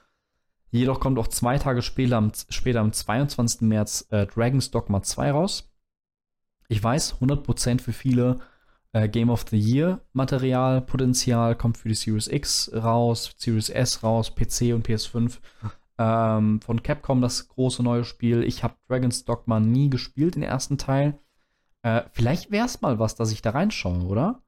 Jedoch kommt auch zwei Tage später, am, später am 22. März äh, Dragon's Dogma 2 raus. Ich weiß, 100% für viele äh, Game of the Year Material, Potenzial kommt für die Series X raus, Series S raus, PC und PS5. Ähm, von Capcom das große neue Spiel. Ich habe Dragon's Dogma nie gespielt, den ersten Teil. Äh, vielleicht wäre es mal was, dass ich da reinschaue, oder?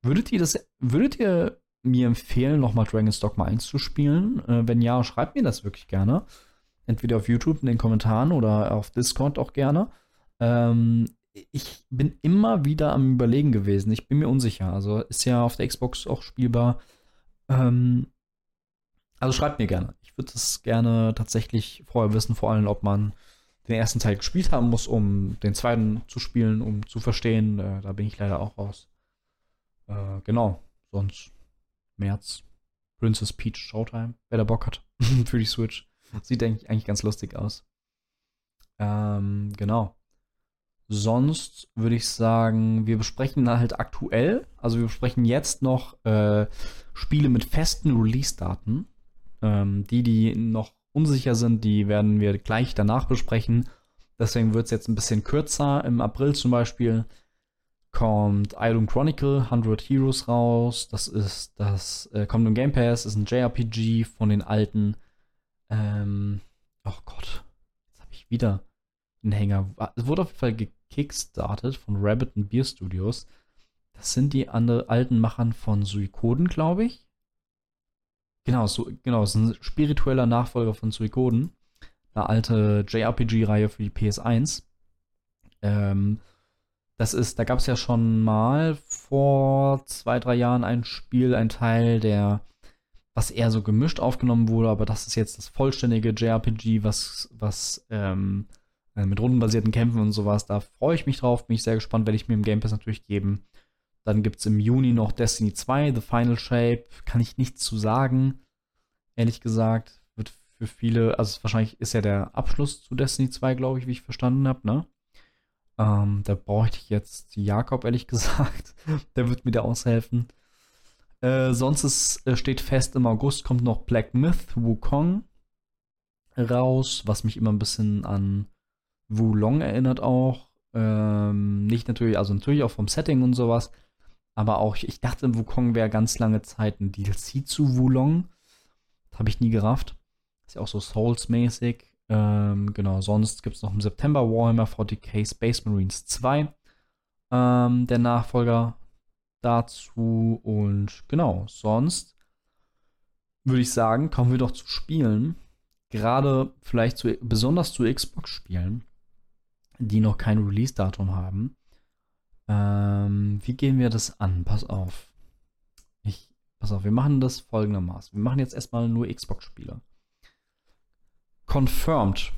Würdet ihr das, würdet ihr mir empfehlen, nochmal Dragon's Dogma 1 zu spielen? Äh, wenn ja, schreibt mir das wirklich gerne. Entweder auf YouTube in den Kommentaren oder auf Discord auch gerne. Ähm, ich bin immer wieder am Überlegen gewesen. Ich bin mir unsicher. Also ist ja auf der Xbox auch spielbar. Ähm, also schreibt mir gerne. Ich würde das gerne tatsächlich vorher wissen, vor allem, ob man den ersten Teil gespielt haben muss, um den zweiten zu spielen, um zu verstehen. Äh, da bin ich leider auch raus. Äh, genau. Sonst März. Princess Peach Showtime, wer da Bock hat für die Switch. Sieht eigentlich ganz lustig aus. Ähm, genau. Sonst würde ich sagen, wir besprechen halt aktuell, also wir besprechen jetzt noch äh, Spiele mit festen Release-Daten. Ähm, die, die noch unsicher sind, die werden wir gleich danach besprechen. Deswegen wird es jetzt ein bisschen kürzer. Im April zum Beispiel kommt Idle Chronicle 100 Heroes raus. Das ist das äh, kommt im Game Pass, ist ein JRPG von den alten. Ähm, oh Gott, jetzt habe ich wieder einen Hänger. Es wurde auf jeden Fall gekickstartet von Rabbit and Beer Studios. Das sind die andere, alten Machern von Suikoden, glaube ich. Genau, so, genau, es ist ein spiritueller Nachfolger von Suikoden. Eine alte JRPG-Reihe für die PS1. Ähm, das ist, da gab es ja schon mal vor zwei, drei Jahren ein Spiel, ein Teil, der, was eher so gemischt aufgenommen wurde, aber das ist jetzt das vollständige JRPG, was, was ähm, äh, mit rundenbasierten Kämpfen und sowas. Da freue ich mich drauf, bin ich sehr gespannt, werde ich mir im Game Pass natürlich geben. Dann gibt es im Juni noch Destiny 2, The Final Shape. Kann ich nichts zu sagen, ehrlich gesagt. Wird für viele, also wahrscheinlich ist ja der Abschluss zu Destiny 2, glaube ich, wie ich verstanden habe, ne? Ähm, da bräuchte ich jetzt Jakob, ehrlich gesagt. Der wird mir da aushelfen. Äh, sonst ist, äh, steht fest, im August kommt noch Black Myth Wukong raus, was mich immer ein bisschen an Wulong erinnert auch. Ähm, nicht natürlich, also natürlich auch vom Setting und sowas. Aber auch, ich dachte, Wukong wäre ganz lange Zeit ein DLC zu Wulong. Das habe ich nie gerafft. Ist ja auch so Souls-mäßig. Ähm, genau, sonst gibt es noch im September Warhammer 40k Space Marines 2. Ähm, der Nachfolger dazu. Und genau, sonst würde ich sagen, kommen wir doch zu Spielen. Gerade vielleicht zu, besonders zu Xbox-Spielen, die noch kein Release-Datum haben. Ähm, wie gehen wir das an? Pass auf. Ich, pass auf, wir machen das folgendermaßen. Wir machen jetzt erstmal nur Xbox-Spiele confirmed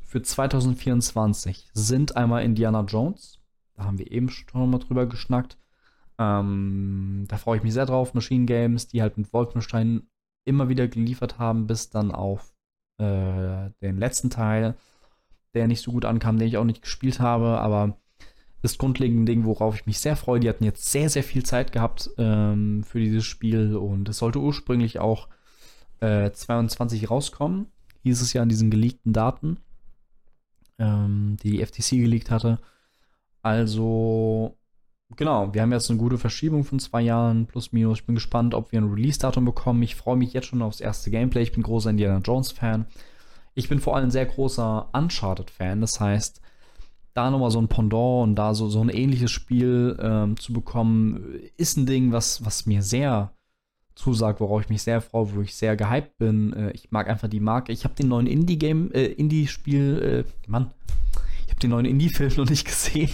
für 2024 sind einmal Indiana Jones. Da haben wir eben schon mal drüber geschnackt. Ähm, da freue ich mich sehr drauf. Machine Games, die halt mit Wolfenstein immer wieder geliefert haben, bis dann auf äh, den letzten Teil, der nicht so gut ankam, den ich auch nicht gespielt habe. Aber ist grundlegend ein Ding, worauf ich mich sehr freue. Die hatten jetzt sehr, sehr viel Zeit gehabt ähm, für dieses Spiel und es sollte ursprünglich auch äh, 22 rauskommen, hieß es ja an diesen geleakten Daten, ähm, die die FTC geleakt hatte. Also, genau, wir haben jetzt eine gute Verschiebung von zwei Jahren plus minus. Ich bin gespannt, ob wir ein Release-Datum bekommen. Ich freue mich jetzt schon aufs erste Gameplay. Ich bin großer Indiana Jones-Fan. Ich bin vor allem sehr großer Uncharted-Fan. Das heißt, da nochmal so ein Pendant und da so, so ein ähnliches Spiel ähm, zu bekommen, ist ein Ding, was, was mir sehr zusagt, worauf ich mich sehr freue, wo ich sehr gehypt bin. Äh, ich mag einfach die Marke. Ich habe den neuen Indie-Game, äh, Indie-Spiel, äh, Mann, ich habe den neuen Indie-Film noch nicht gesehen.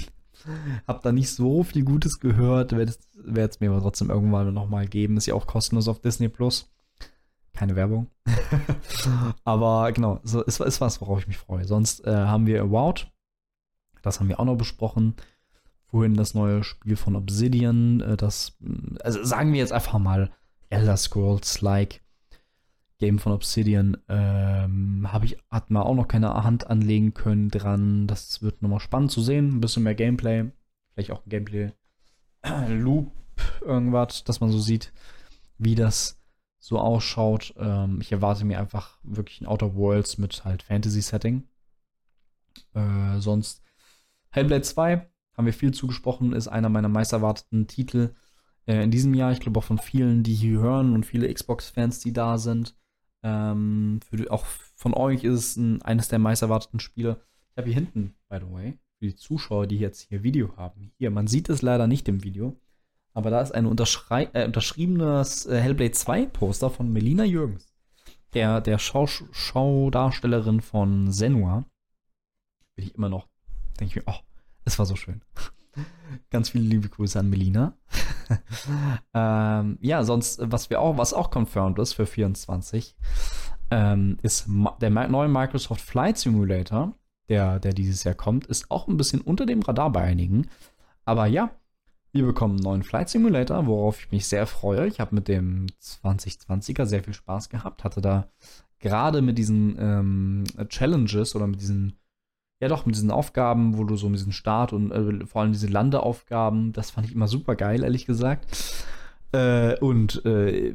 hab da nicht so viel Gutes gehört. Werde es mir aber trotzdem irgendwann nochmal geben. Ist ja auch kostenlos auf Disney Plus. Keine Werbung. aber genau, so ist, ist was, worauf ich mich freue. Sonst äh, haben wir Award. Das haben wir auch noch besprochen. Vorhin das neue Spiel von Obsidian. Äh, das, also sagen wir jetzt einfach mal Elder Scrolls-like Game von Obsidian. Ähm, habe ich, hat man auch noch keine Hand anlegen können dran. Das wird nochmal spannend zu sehen. Ein bisschen mehr Gameplay. Vielleicht auch ein Gameplay-Loop, irgendwas, dass man so sieht, wie das so ausschaut. Ähm, ich erwarte mir einfach wirklich ein Outer Worlds mit halt Fantasy-Setting. Äh, sonst Hellblade 2 haben wir viel zugesprochen, ist einer meiner meist erwarteten Titel äh, in diesem Jahr. Ich glaube auch von vielen, die hier hören und viele Xbox-Fans, die da sind. Ähm, für, auch von euch ist es ein, eines der meist erwarteten Spiele. Ich habe hier hinten, by the way, für die Zuschauer, die jetzt hier Video haben. Hier, man sieht es leider nicht im Video. Aber da ist ein äh, unterschriebenes äh, Hellblade 2 Poster von Melina Jürgens. Der, der Schau Schaudarstellerin von Senua. Bin ich immer noch denke ich mir, oh, es war so schön. Ganz viele liebe Grüße an Melina. ähm, ja, sonst, was wir auch, was auch confirmed ist für 24, ähm, ist der neue Microsoft Flight Simulator, der, der dieses Jahr kommt, ist auch ein bisschen unter dem Radar bei einigen. Aber ja, wir bekommen einen neuen Flight Simulator, worauf ich mich sehr freue. Ich habe mit dem 2020er sehr viel Spaß gehabt, hatte da gerade mit diesen ähm, Challenges oder mit diesen ja doch, mit diesen Aufgaben, wo du so mit diesen Start und äh, vor allem diese Landeaufgaben, das fand ich immer super geil, ehrlich gesagt. Äh, und äh,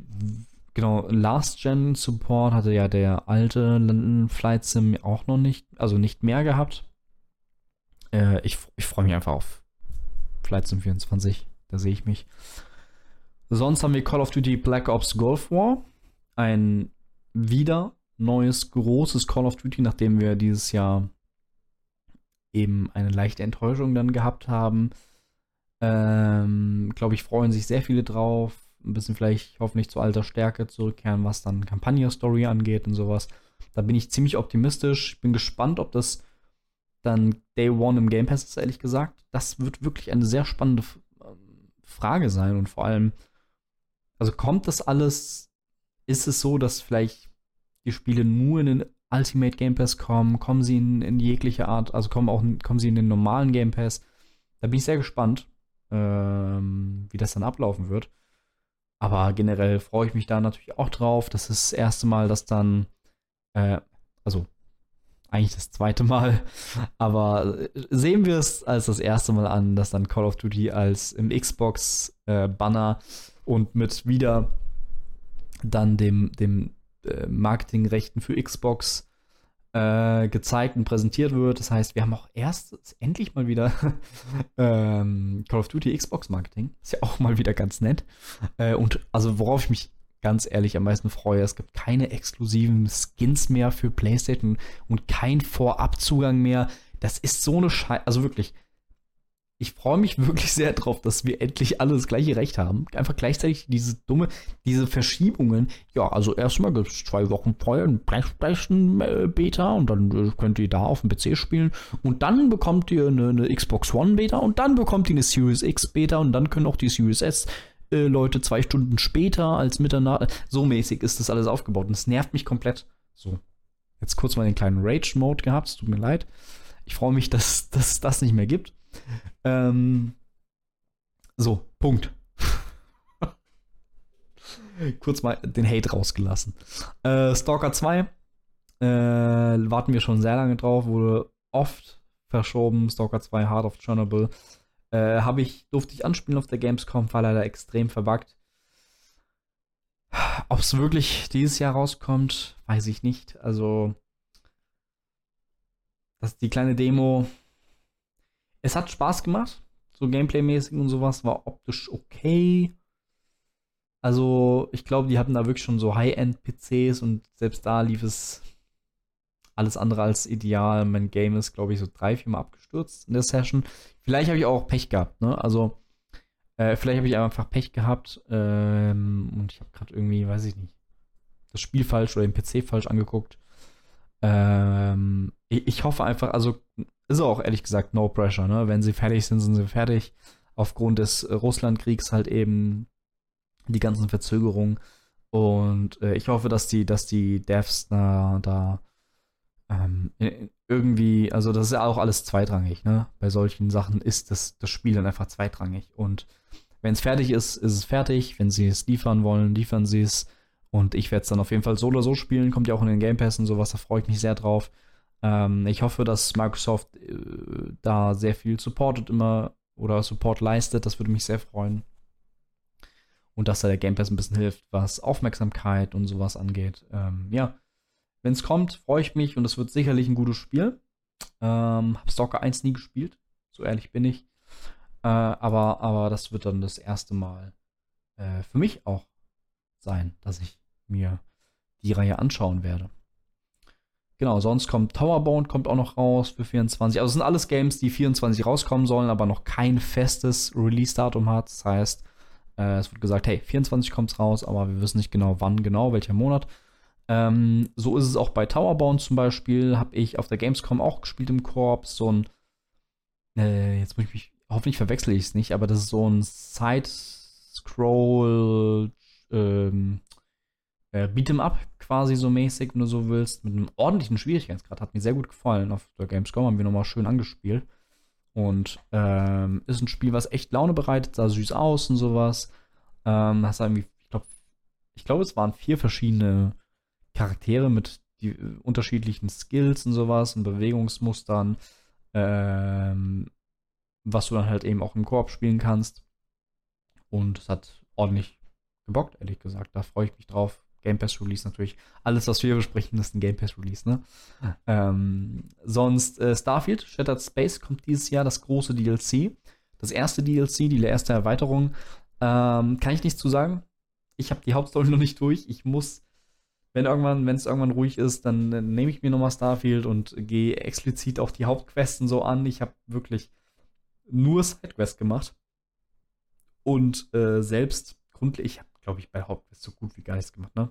genau, Last Gen Support hatte ja der alte Flight Sim auch noch nicht, also nicht mehr gehabt. Äh, ich ich freue mich einfach auf Flight Sim 24, da sehe ich mich. Sonst haben wir Call of Duty Black Ops Gulf War. Ein wieder neues, großes Call of Duty, nachdem wir dieses Jahr eben eine leichte Enttäuschung dann gehabt haben. Ähm, Glaube ich, freuen sich sehr viele drauf. Ein bisschen vielleicht hoffentlich zu alter Stärke zurückkehren, was dann Kampagne-Story angeht und sowas. Da bin ich ziemlich optimistisch. Ich bin gespannt, ob das dann Day One im Game Pass ist, ehrlich gesagt. Das wird wirklich eine sehr spannende ähm, Frage sein und vor allem, also kommt das alles, ist es so, dass vielleicht die Spiele nur in den Ultimate Game Pass kommen, kommen sie in, in jegliche Art, also kommen auch kommen sie in den normalen Game Pass. Da bin ich sehr gespannt, ähm, wie das dann ablaufen wird. Aber generell freue ich mich da natürlich auch drauf. Das ist das erste Mal, dass dann, äh, also eigentlich das zweite Mal, aber sehen wir es als das erste Mal an, dass dann Call of Duty als im Xbox-Banner äh, und mit wieder dann dem, dem äh, Marketingrechten für Xbox äh, gezeigt und präsentiert wird. Das heißt, wir haben auch erst endlich mal wieder ähm, Call of Duty Xbox Marketing. Ist ja auch mal wieder ganz nett. Äh, und also worauf ich mich ganz ehrlich am meisten freue, es gibt keine exklusiven Skins mehr für PlayStation und kein Vorabzugang mehr. Das ist so eine Scheiße. Also wirklich, ich freue mich wirklich sehr drauf, dass wir endlich alle das gleiche Recht haben. Einfach gleichzeitig diese dumme, diese Verschiebungen. Ja, also erstmal gibt es zwei Wochen vorher ein PlayStation äh, Beta und dann äh, könnt ihr da auf dem PC spielen. Und dann bekommt ihr eine, eine, Xbox One Beta und dann bekommt ihr eine Series X Beta und dann können auch die Series S äh, Leute zwei Stunden später als Mitternacht. So mäßig ist das alles aufgebaut und es nervt mich komplett. So. Jetzt kurz mal den kleinen Rage-Mode gehabt, es tut mir leid. Ich freue mich, dass, dass es das nicht mehr gibt. Ähm, so, Punkt. Kurz mal den Hate rausgelassen. Äh, Stalker 2 äh, warten wir schon sehr lange drauf, wurde oft verschoben. Stalker 2 Heart of Chernobyl. Äh, habe ich, durfte ich anspielen auf der Gamescom, war leider extrem verbuggt. Ob es wirklich dieses Jahr rauskommt, weiß ich nicht. Also, das die kleine Demo. Es hat Spaß gemacht, so Gameplay-mäßig und sowas, war optisch okay. Also, ich glaube, die hatten da wirklich schon so High-End-PCs und selbst da lief es alles andere als ideal. Mein Game ist, glaube ich, so drei, vier Mal abgestürzt in der Session. Vielleicht habe ich auch Pech gehabt, ne? Also, äh, vielleicht habe ich einfach Pech gehabt ähm, und ich habe gerade irgendwie, weiß ich nicht, das Spiel falsch oder den PC falsch angeguckt. Ähm, ich, ich, hoffe einfach, also ist auch ehrlich gesagt no pressure, ne? Wenn sie fertig sind, sind sie fertig. Aufgrund des Russlandkriegs halt eben die ganzen Verzögerungen. Und äh, ich hoffe, dass die, dass die Devs da, da ähm, irgendwie, also das ist ja auch alles zweitrangig, ne? Bei solchen Sachen ist das, das Spiel dann einfach zweitrangig. Und wenn es fertig ist, ist es fertig. Wenn sie es liefern wollen, liefern sie es. Und ich werde es dann auf jeden Fall so oder so spielen. Kommt ja auch in den Game Pass und sowas, da freue ich mich sehr drauf. Ähm, ich hoffe, dass Microsoft äh, da sehr viel supportet immer oder Support leistet. Das würde mich sehr freuen. Und dass da der Game Pass ein bisschen hilft, was Aufmerksamkeit und sowas angeht. Ähm, ja, wenn es kommt, freue ich mich und es wird sicherlich ein gutes Spiel. Ähm, hab Stalker 1 nie gespielt, so ehrlich bin ich. Äh, aber, aber das wird dann das erste Mal äh, für mich auch sein, dass ich mir die Reihe anschauen werde. Genau, sonst kommt Towerbound kommt auch noch raus für 24. Also es sind alles Games, die 24 rauskommen sollen, aber noch kein festes Release-Datum hat. Das heißt, äh, es wird gesagt, hey, 24 kommt es raus, aber wir wissen nicht genau, wann genau, welcher Monat. Ähm, so ist es auch bei Towerbound zum Beispiel. Habe ich auf der Gamescom auch gespielt im Korb. So ein, äh, jetzt muss ich mich, hoffentlich verwechsel ich es nicht, aber das ist so ein Side-Scroll, ähm, äh, Beat'em Up quasi so mäßig, wenn du so willst, mit einem ordentlichen Schwierigkeitsgrad. Hat mir sehr gut gefallen. Auf der Gamescom haben wir nochmal schön angespielt. Und ähm, ist ein Spiel, was echt Laune bereitet, sah süß aus und sowas. Ähm, hast irgendwie, ich glaube, ich glaube, es waren vier verschiedene Charaktere mit die äh, unterschiedlichen Skills und sowas und Bewegungsmustern, ähm, was du dann halt eben auch im Koop spielen kannst. Und es hat ordentlich gebockt, ehrlich gesagt. Da freue ich mich drauf. Game Pass Release natürlich. Alles, was wir besprechen, ist ein Game Pass Release, ne? Ähm, sonst äh, Starfield, Shattered Space kommt dieses Jahr das große DLC. Das erste DLC, die erste Erweiterung. Ähm, kann ich nichts zu sagen. Ich habe die Hauptstory noch nicht durch. Ich muss, wenn irgendwann, wenn es irgendwann ruhig ist, dann äh, nehme ich mir nochmal Starfield und gehe explizit auch die Hauptquesten so an. Ich habe wirklich nur Sidequests gemacht. Und äh, selbst grundlegend, ich habe glaube ich, bei Hauptquest so gut wie gar nichts gemacht, ne?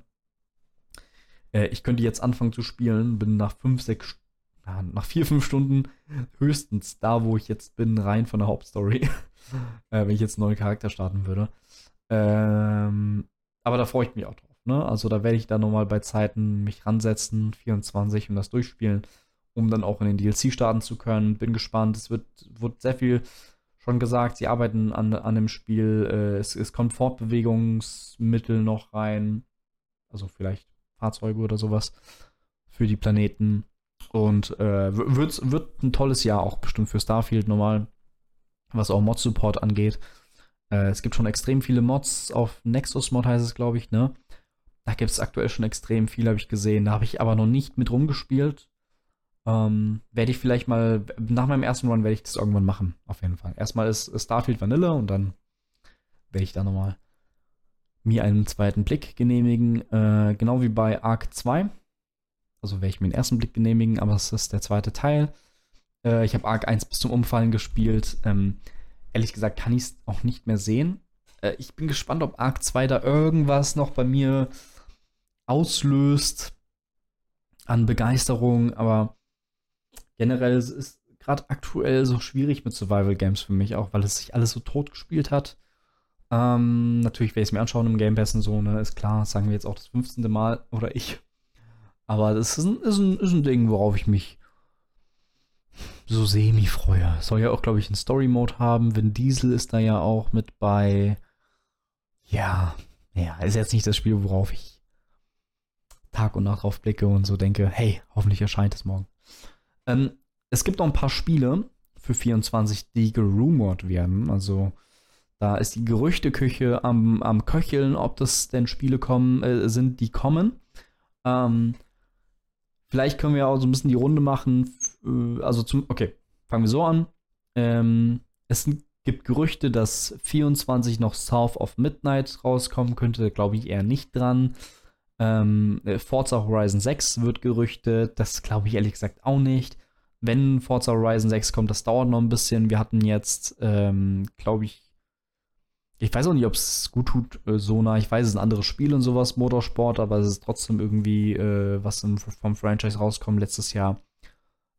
Äh, ich könnte jetzt anfangen zu spielen, bin nach fünf, sechs, na, nach vier, fünf Stunden höchstens da, wo ich jetzt bin, rein von der Hauptstory. äh, wenn ich jetzt einen neuen Charakter starten würde. Ähm, aber da freue ich mich auch drauf, ne? Also da werde ich dann nochmal bei Zeiten mich ransetzen, 24 und das durchspielen, um dann auch in den DLC starten zu können. Bin gespannt. Es wird, wird sehr viel schon gesagt, sie arbeiten an, an dem Spiel. Äh, es, es kommt Fortbewegungsmittel noch rein. Also vielleicht Fahrzeuge oder sowas für die Planeten. Und äh, wird, wird ein tolles Jahr auch bestimmt für Starfield normal, was auch Mod-Support angeht. Äh, es gibt schon extrem viele Mods auf Nexus Mod heißt es, glaube ich, ne? Da gibt es aktuell schon extrem viel, habe ich gesehen. Da habe ich aber noch nicht mit rumgespielt. Ähm, werde ich vielleicht mal, nach meinem ersten Run werde ich das irgendwann machen, auf jeden Fall. Erstmal ist, Starfield Vanille und dann werde ich da nochmal mir einen zweiten Blick genehmigen. Äh, genau wie bei Arc 2. Also werde ich mir den ersten Blick genehmigen, aber es ist der zweite Teil. Äh, ich habe Arc 1 bis zum Umfallen gespielt. Ähm, ehrlich gesagt kann ich es auch nicht mehr sehen. Äh, ich bin gespannt, ob Arc 2 da irgendwas noch bei mir auslöst an Begeisterung, aber generell es ist gerade aktuell so schwierig mit Survival Games für mich auch, weil es sich alles so tot gespielt hat. Ähm, natürlich werde ich es mir anschauen im Game Pass und so, ne, ist klar, sagen wir jetzt auch das 15. Mal oder ich. Aber das ist ein, ist ein, ist ein Ding, worauf ich mich so semi freue. Soll ja auch, glaube ich, einen Story-Mode haben. Vin Diesel ist da ja auch mit bei. Ja, ja, ist jetzt nicht das Spiel, worauf ich Tag und Nacht drauf blicke und so denke, hey, hoffentlich erscheint es morgen. Ähm, es gibt noch ein paar Spiele, für 24, die gerumort werden. Also da ist die Gerüchteküche am, am Köcheln, ob das denn Spiele kommen, äh, sind, die kommen. Ähm, vielleicht können wir auch so ein bisschen die Runde machen. Äh, also zum, okay, fangen wir so an. Ähm, es gibt Gerüchte, dass 24 noch South of Midnight rauskommen könnte. Glaube ich eher nicht dran. Ähm, Forza Horizon 6 wird gerüchtet. Das glaube ich ehrlich gesagt auch nicht. Wenn Forza Horizon 6 kommt, das dauert noch ein bisschen. Wir hatten jetzt, ähm, glaube ich, ich weiß auch nicht, ob es gut tut, äh, so nah. Ich weiß, es ist ein anderes Spiel und sowas, Motorsport, aber es ist trotzdem irgendwie, äh, was im, vom Franchise rauskommt letztes Jahr.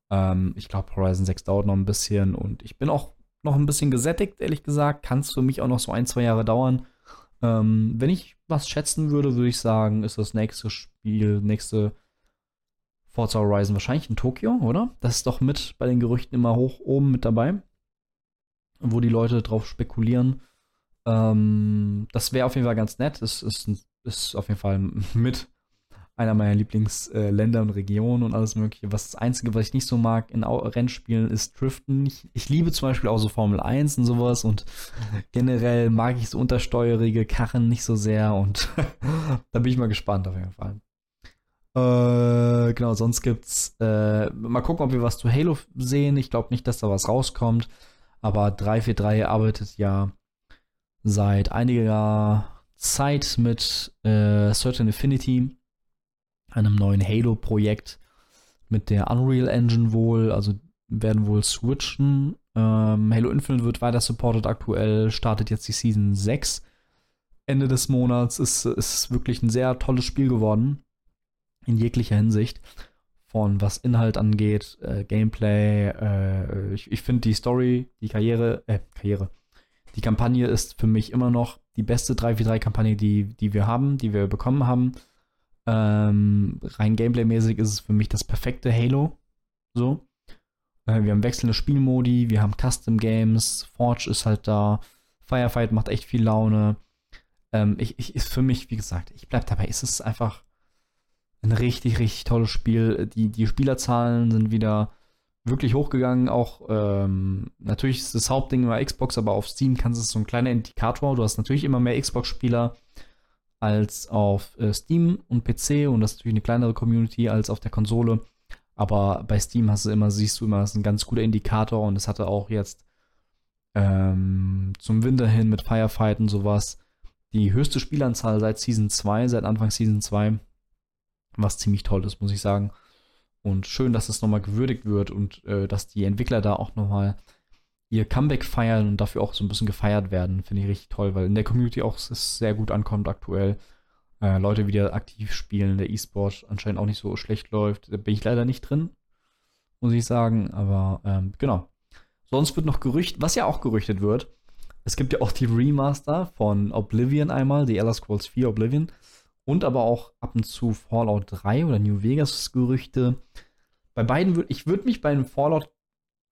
Ähm, ich glaube, Horizon 6 dauert noch ein bisschen und ich bin auch noch ein bisschen gesättigt, ehrlich gesagt. Kann es für mich auch noch so ein, zwei Jahre dauern. Ähm, wenn ich was schätzen würde, würde ich sagen, ist das nächste Spiel, nächste Forza Horizon wahrscheinlich in Tokio, oder? Das ist doch mit bei den Gerüchten immer hoch oben mit dabei, wo die Leute drauf spekulieren. Ähm, das wäre auf jeden Fall ganz nett. Es ist, ist auf jeden Fall mit einer meiner Lieblingsländer äh, und Regionen und alles Mögliche. Was das Einzige, was ich nicht so mag in Rennspielen, ist Driften. Ich, ich, liebe zum Beispiel auch so Formel 1 und sowas und generell mag ich so untersteuerige Karren nicht so sehr und da bin ich mal gespannt auf jeden Fall. Äh, genau, sonst gibt's äh, mal gucken, ob wir was zu Halo sehen. Ich glaube nicht, dass da was rauskommt, aber 343 arbeitet ja seit einiger Zeit mit äh, Certain Affinity, einem neuen Halo-Projekt mit der Unreal Engine wohl, also werden wohl switchen. Ähm, Halo Infinite wird weiter supported aktuell, startet jetzt die Season 6 Ende des Monats. Ist, ist wirklich ein sehr tolles Spiel geworden. In jeglicher Hinsicht. Von was Inhalt angeht, äh, Gameplay. Äh, ich ich finde die Story, die Karriere, äh, Karriere, die Kampagne ist für mich immer noch die beste 343-Kampagne, die, die wir haben, die wir bekommen haben. Ähm, rein Gameplay-mäßig ist es für mich das perfekte Halo. So. Äh, wir haben wechselnde Spielmodi, wir haben Custom Games, Forge ist halt da, Firefight macht echt viel Laune. Ähm, ich, ich, ist für mich, wie gesagt, ich bleib dabei, ist es einfach ein richtig, richtig tolles Spiel. Die, die Spielerzahlen sind wieder wirklich hochgegangen. Auch ähm, natürlich ist das Hauptding immer Xbox, aber auf Steam kannst du so ein kleiner Indikator. Du hast natürlich immer mehr Xbox-Spieler als auf äh, Steam und PC und das ist natürlich eine kleinere Community als auf der Konsole. Aber bei Steam hast du immer, siehst du immer, das ist ein ganz guter Indikator und es hatte auch jetzt ähm, zum Winter hin mit Firefight und sowas die höchste Spielanzahl seit Season 2, seit Anfang Season 2, was ziemlich toll ist, muss ich sagen. Und schön, dass es nochmal gewürdigt wird und äh, dass die Entwickler da auch nochmal ihr Comeback feiern und dafür auch so ein bisschen gefeiert werden. Finde ich richtig toll, weil in der Community auch es sehr gut ankommt aktuell. Äh, Leute wieder aktiv spielen, der E-Sport anscheinend auch nicht so schlecht läuft. Da bin ich leider nicht drin, muss ich sagen. Aber ähm, genau. Sonst wird noch gerücht, was ja auch gerüchtet wird. Es gibt ja auch die Remaster von Oblivion einmal, die Elder Scrolls 4 Oblivion. Und aber auch ab und zu Fallout 3 oder New Vegas Gerüchte. Bei beiden würde ich würde mich bei einem Fallout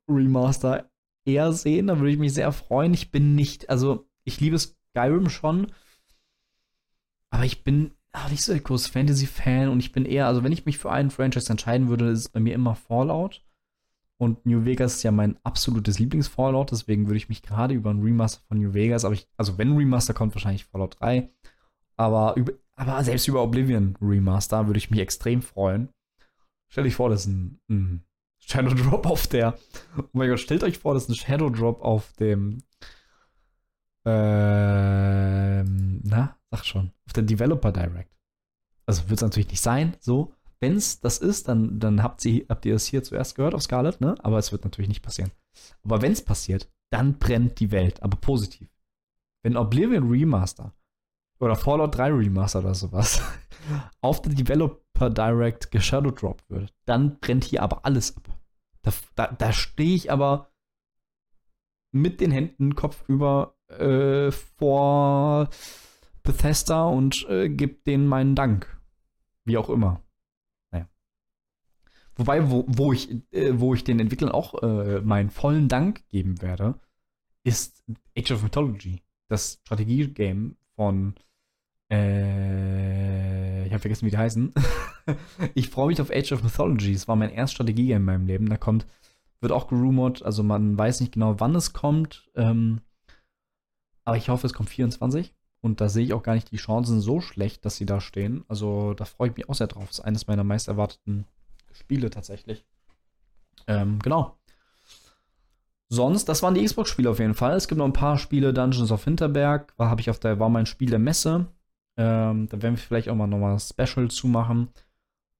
Remaster eher sehen, da würde ich mich sehr freuen. Ich bin nicht, also ich liebe Skyrim schon, aber ich bin auch nicht so der große Fantasy-Fan und ich bin eher, also wenn ich mich für einen Franchise entscheiden würde, ist es bei mir immer Fallout. Und New Vegas ist ja mein absolutes Lieblings-Fallout, deswegen würde ich mich gerade über ein Remaster von New Vegas, aber ich, also wenn ein Remaster kommt, wahrscheinlich Fallout 3. Aber über, aber selbst über Oblivion Remaster würde ich mich extrem freuen. Stell dich vor, das ist ein, ein Shadow Drop auf der. Oh mein Gott, stellt euch vor, das ist ein Shadow Drop auf dem. Ähm, na, sag schon. Auf der Developer Direct. Also wird es natürlich nicht sein, so. Wenn es das ist, dann, dann habt, ihr, habt ihr es hier zuerst gehört auf Scarlet, ne? Aber es wird natürlich nicht passieren. Aber wenn es passiert, dann brennt die Welt, aber positiv. Wenn Oblivion Remaster oder Fallout 3 Remaster oder sowas auf der Developer Direct geshadowdropped wird, dann brennt hier aber alles ab. Da, da, da stehe ich aber mit den Händen kopfüber äh, vor Bethesda und äh, gebe denen meinen Dank. Wie auch immer. Naja. Wobei, wo, wo, ich, äh, wo ich den Entwicklern auch äh, meinen vollen Dank geben werde, ist Age of Mythology. Das Strategie-Game von äh, ich habe vergessen, wie die heißen. ich freue mich auf Age of Mythology. Es war mein erstes Strategie in meinem Leben. Da kommt wird auch gerumort, also man weiß nicht genau, wann es kommt. Ähm, aber ich hoffe, es kommt 24. Und da sehe ich auch gar nicht die Chancen so schlecht, dass sie da stehen. Also da freue ich mich auch sehr drauf. Das ist eines meiner meist erwarteten Spiele tatsächlich. Ähm, genau. Sonst, das waren die Xbox-Spiele auf jeden Fall. Es gibt noch ein paar Spiele, Dungeons of Hinterberg, war, ich auf der, war mein Spiel der Messe. Ähm, da werden wir vielleicht auch mal nochmal ein Special zumachen.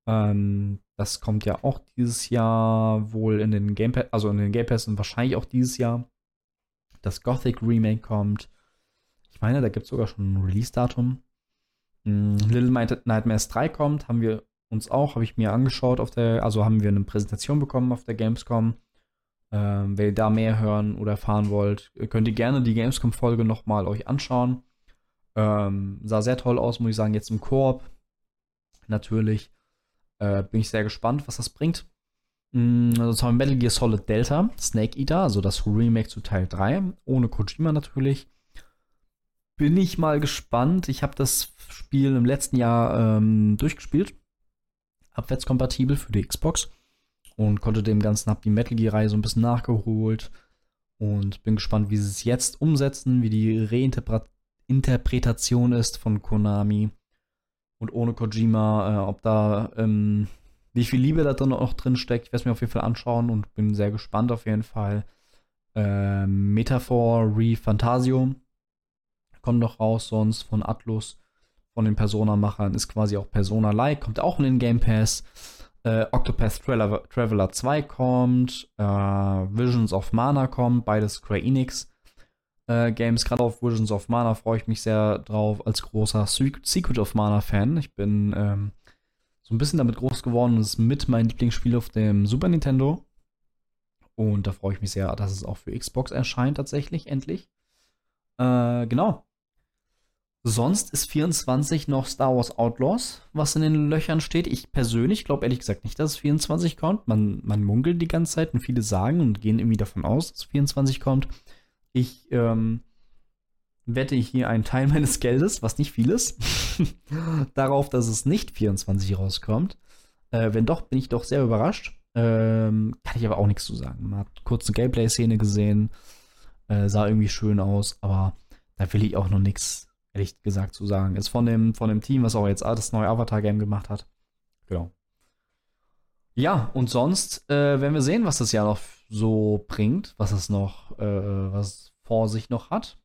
Ähm, das kommt ja auch dieses Jahr wohl in den Game Pass, also in den Game Pass und wahrscheinlich auch dieses Jahr. Das Gothic Remake kommt. Ich meine, da gibt es sogar schon ein Release-Datum. Mm, Little Nightmares 3 kommt, haben wir uns auch, habe ich mir angeschaut auf der, also haben wir eine Präsentation bekommen auf der Gamescom. Ähm, wenn ihr da mehr hören oder erfahren wollt, könnt ihr gerne die Gamescom-Folge nochmal euch anschauen. Ähm, sah sehr toll aus, muss ich sagen, jetzt im Koop. Natürlich. Äh, bin ich sehr gespannt, was das bringt. Mhm, also haben wir Metal Gear Solid Delta, Snake Eater, also das Remake zu Teil 3, ohne Kojima natürlich. Bin ich mal gespannt. Ich habe das Spiel im letzten Jahr ähm, durchgespielt. Abwärtskompatibel für die Xbox. Und konnte dem Ganzen, hab die Metal Gear-Reihe so ein bisschen nachgeholt. Und bin gespannt, wie sie es jetzt umsetzen, wie die Reinterpretation ist von Konami und ohne Kojima, äh, ob da, ähm, wie viel Liebe da drin noch drin steckt. Ich werde es mir auf jeden Fall anschauen und bin sehr gespannt auf jeden Fall. Äh, Metaphor Re Fantasio kommt noch raus, sonst von Atlus, von den Persona-Machern, ist quasi auch Persona-like, kommt auch in den Game Pass. Äh, Octopath Traveler, Traveler 2 kommt, äh, Visions of Mana kommt, beides Square Enix äh, Games. Gerade auf Visions of Mana freue ich mich sehr drauf als großer Secret of Mana-Fan. Ich bin ähm, so ein bisschen damit groß geworden. Das ist mit mein Lieblingsspiel auf dem Super Nintendo. Und da freue ich mich sehr, dass es auch für Xbox erscheint, tatsächlich, endlich. Äh, genau. Sonst ist 24 noch Star Wars Outlaws, was in den Löchern steht. Ich persönlich glaube ehrlich gesagt nicht, dass es 24 kommt. Man, man munkelt die ganze Zeit und viele sagen und gehen irgendwie davon aus, dass es 24 kommt. Ich ähm, wette hier einen Teil meines Geldes, was nicht viel ist, darauf, dass es nicht 24 rauskommt. Äh, wenn doch, bin ich doch sehr überrascht. Ähm, kann ich aber auch nichts zu sagen. Man hat kurz eine Gameplay-Szene gesehen, äh, sah irgendwie schön aus, aber da will ich auch noch nichts, ehrlich gesagt, zu sagen. Ist von dem, von dem Team, was auch jetzt das neue Avatar-Game gemacht hat. Genau. Ja, und sonst äh, werden wir sehen, was das Jahr noch so bringt, was es noch, äh, was vor sich noch hat.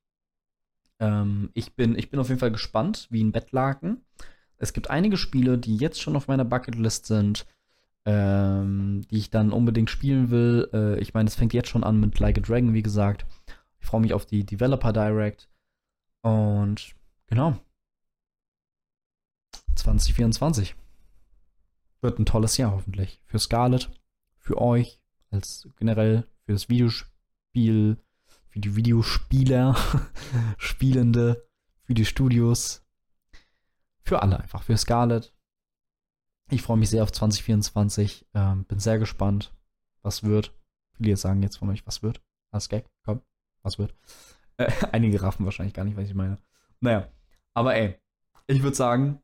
Ähm, ich, bin, ich bin auf jeden Fall gespannt, wie ein Bettlaken. Es gibt einige Spiele, die jetzt schon auf meiner Bucketlist sind, ähm, die ich dann unbedingt spielen will. Äh, ich meine, es fängt jetzt schon an mit Like a Dragon, wie gesagt. Ich freue mich auf die Developer Direct. Und genau. 2024 wird ein tolles Jahr hoffentlich. Für Scarlet, für euch, als generell für das Videospiel, für die Videospieler, Spielende, für die Studios, für alle einfach, für Scarlett. Ich freue mich sehr auf 2024, ähm, bin sehr gespannt, was wird. Viele jetzt sagen jetzt von euch, was wird? Was Gag? Komm, was wird? Äh, einige raffen wahrscheinlich gar nicht, was ich meine. Naja, aber ey, ich würde sagen,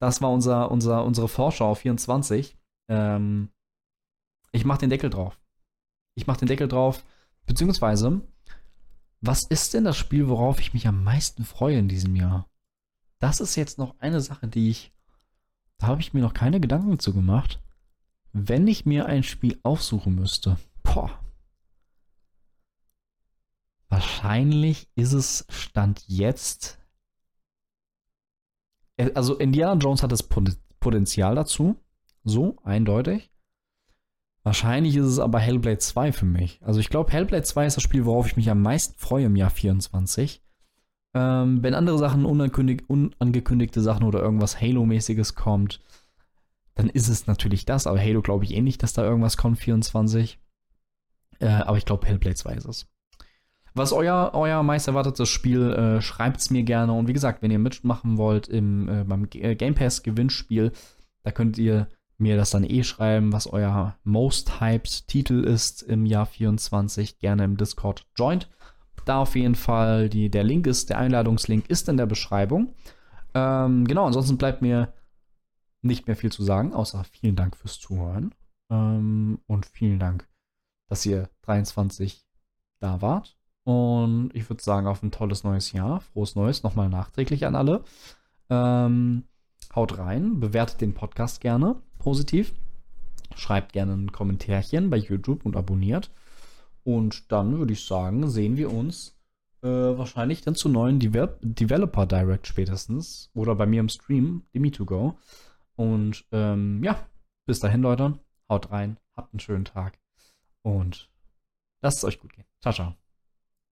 das war unser, unser, unsere Vorschau 24. Ähm, ich mach den Deckel drauf. Ich mach den Deckel drauf. Beziehungsweise, was ist denn das Spiel, worauf ich mich am meisten freue in diesem Jahr? Das ist jetzt noch eine Sache, die ich. Da habe ich mir noch keine Gedanken zu gemacht. Wenn ich mir ein Spiel aufsuchen müsste. Boah. Wahrscheinlich ist es Stand jetzt. Also Indiana Jones hat das Potenzial dazu. So, eindeutig. Wahrscheinlich ist es aber Hellblade 2 für mich. Also ich glaube, Hellblade 2 ist das Spiel, worauf ich mich am meisten freue im Jahr 24. Ähm, wenn andere Sachen, unangekündigte Sachen oder irgendwas Halo-mäßiges kommt, dann ist es natürlich das. Aber Halo glaube ich eh nicht, dass da irgendwas kommt, 24. Äh, aber ich glaube, Hellblade 2 ist es. Was euer, euer meist erwartetes Spiel, äh, schreibt es mir gerne. Und wie gesagt, wenn ihr mitmachen wollt im, äh, beim G Game Pass Gewinnspiel, da könnt ihr mir das dann eh schreiben, was euer most hyped Titel ist im Jahr 24. Gerne im Discord joint. Da auf jeden Fall, die, der Link ist, der Einladungslink ist in der Beschreibung. Ähm, genau, ansonsten bleibt mir nicht mehr viel zu sagen, außer vielen Dank fürs Zuhören. Ähm, und vielen Dank dass ihr 23 da wart. Und ich würde sagen, auf ein tolles neues Jahr. Frohes Neues nochmal nachträglich an alle. Ähm, haut rein, bewertet den Podcast gerne positiv. Schreibt gerne ein Kommentärchen bei YouTube und abonniert. Und dann würde ich sagen, sehen wir uns äh, wahrscheinlich dann zu neuen Deve Developer Direct spätestens. Oder bei mir im Stream, Demi2Go. Und ähm, ja, bis dahin, Leute. Haut rein, habt einen schönen Tag. Und lasst es euch gut gehen. Ciao, ciao.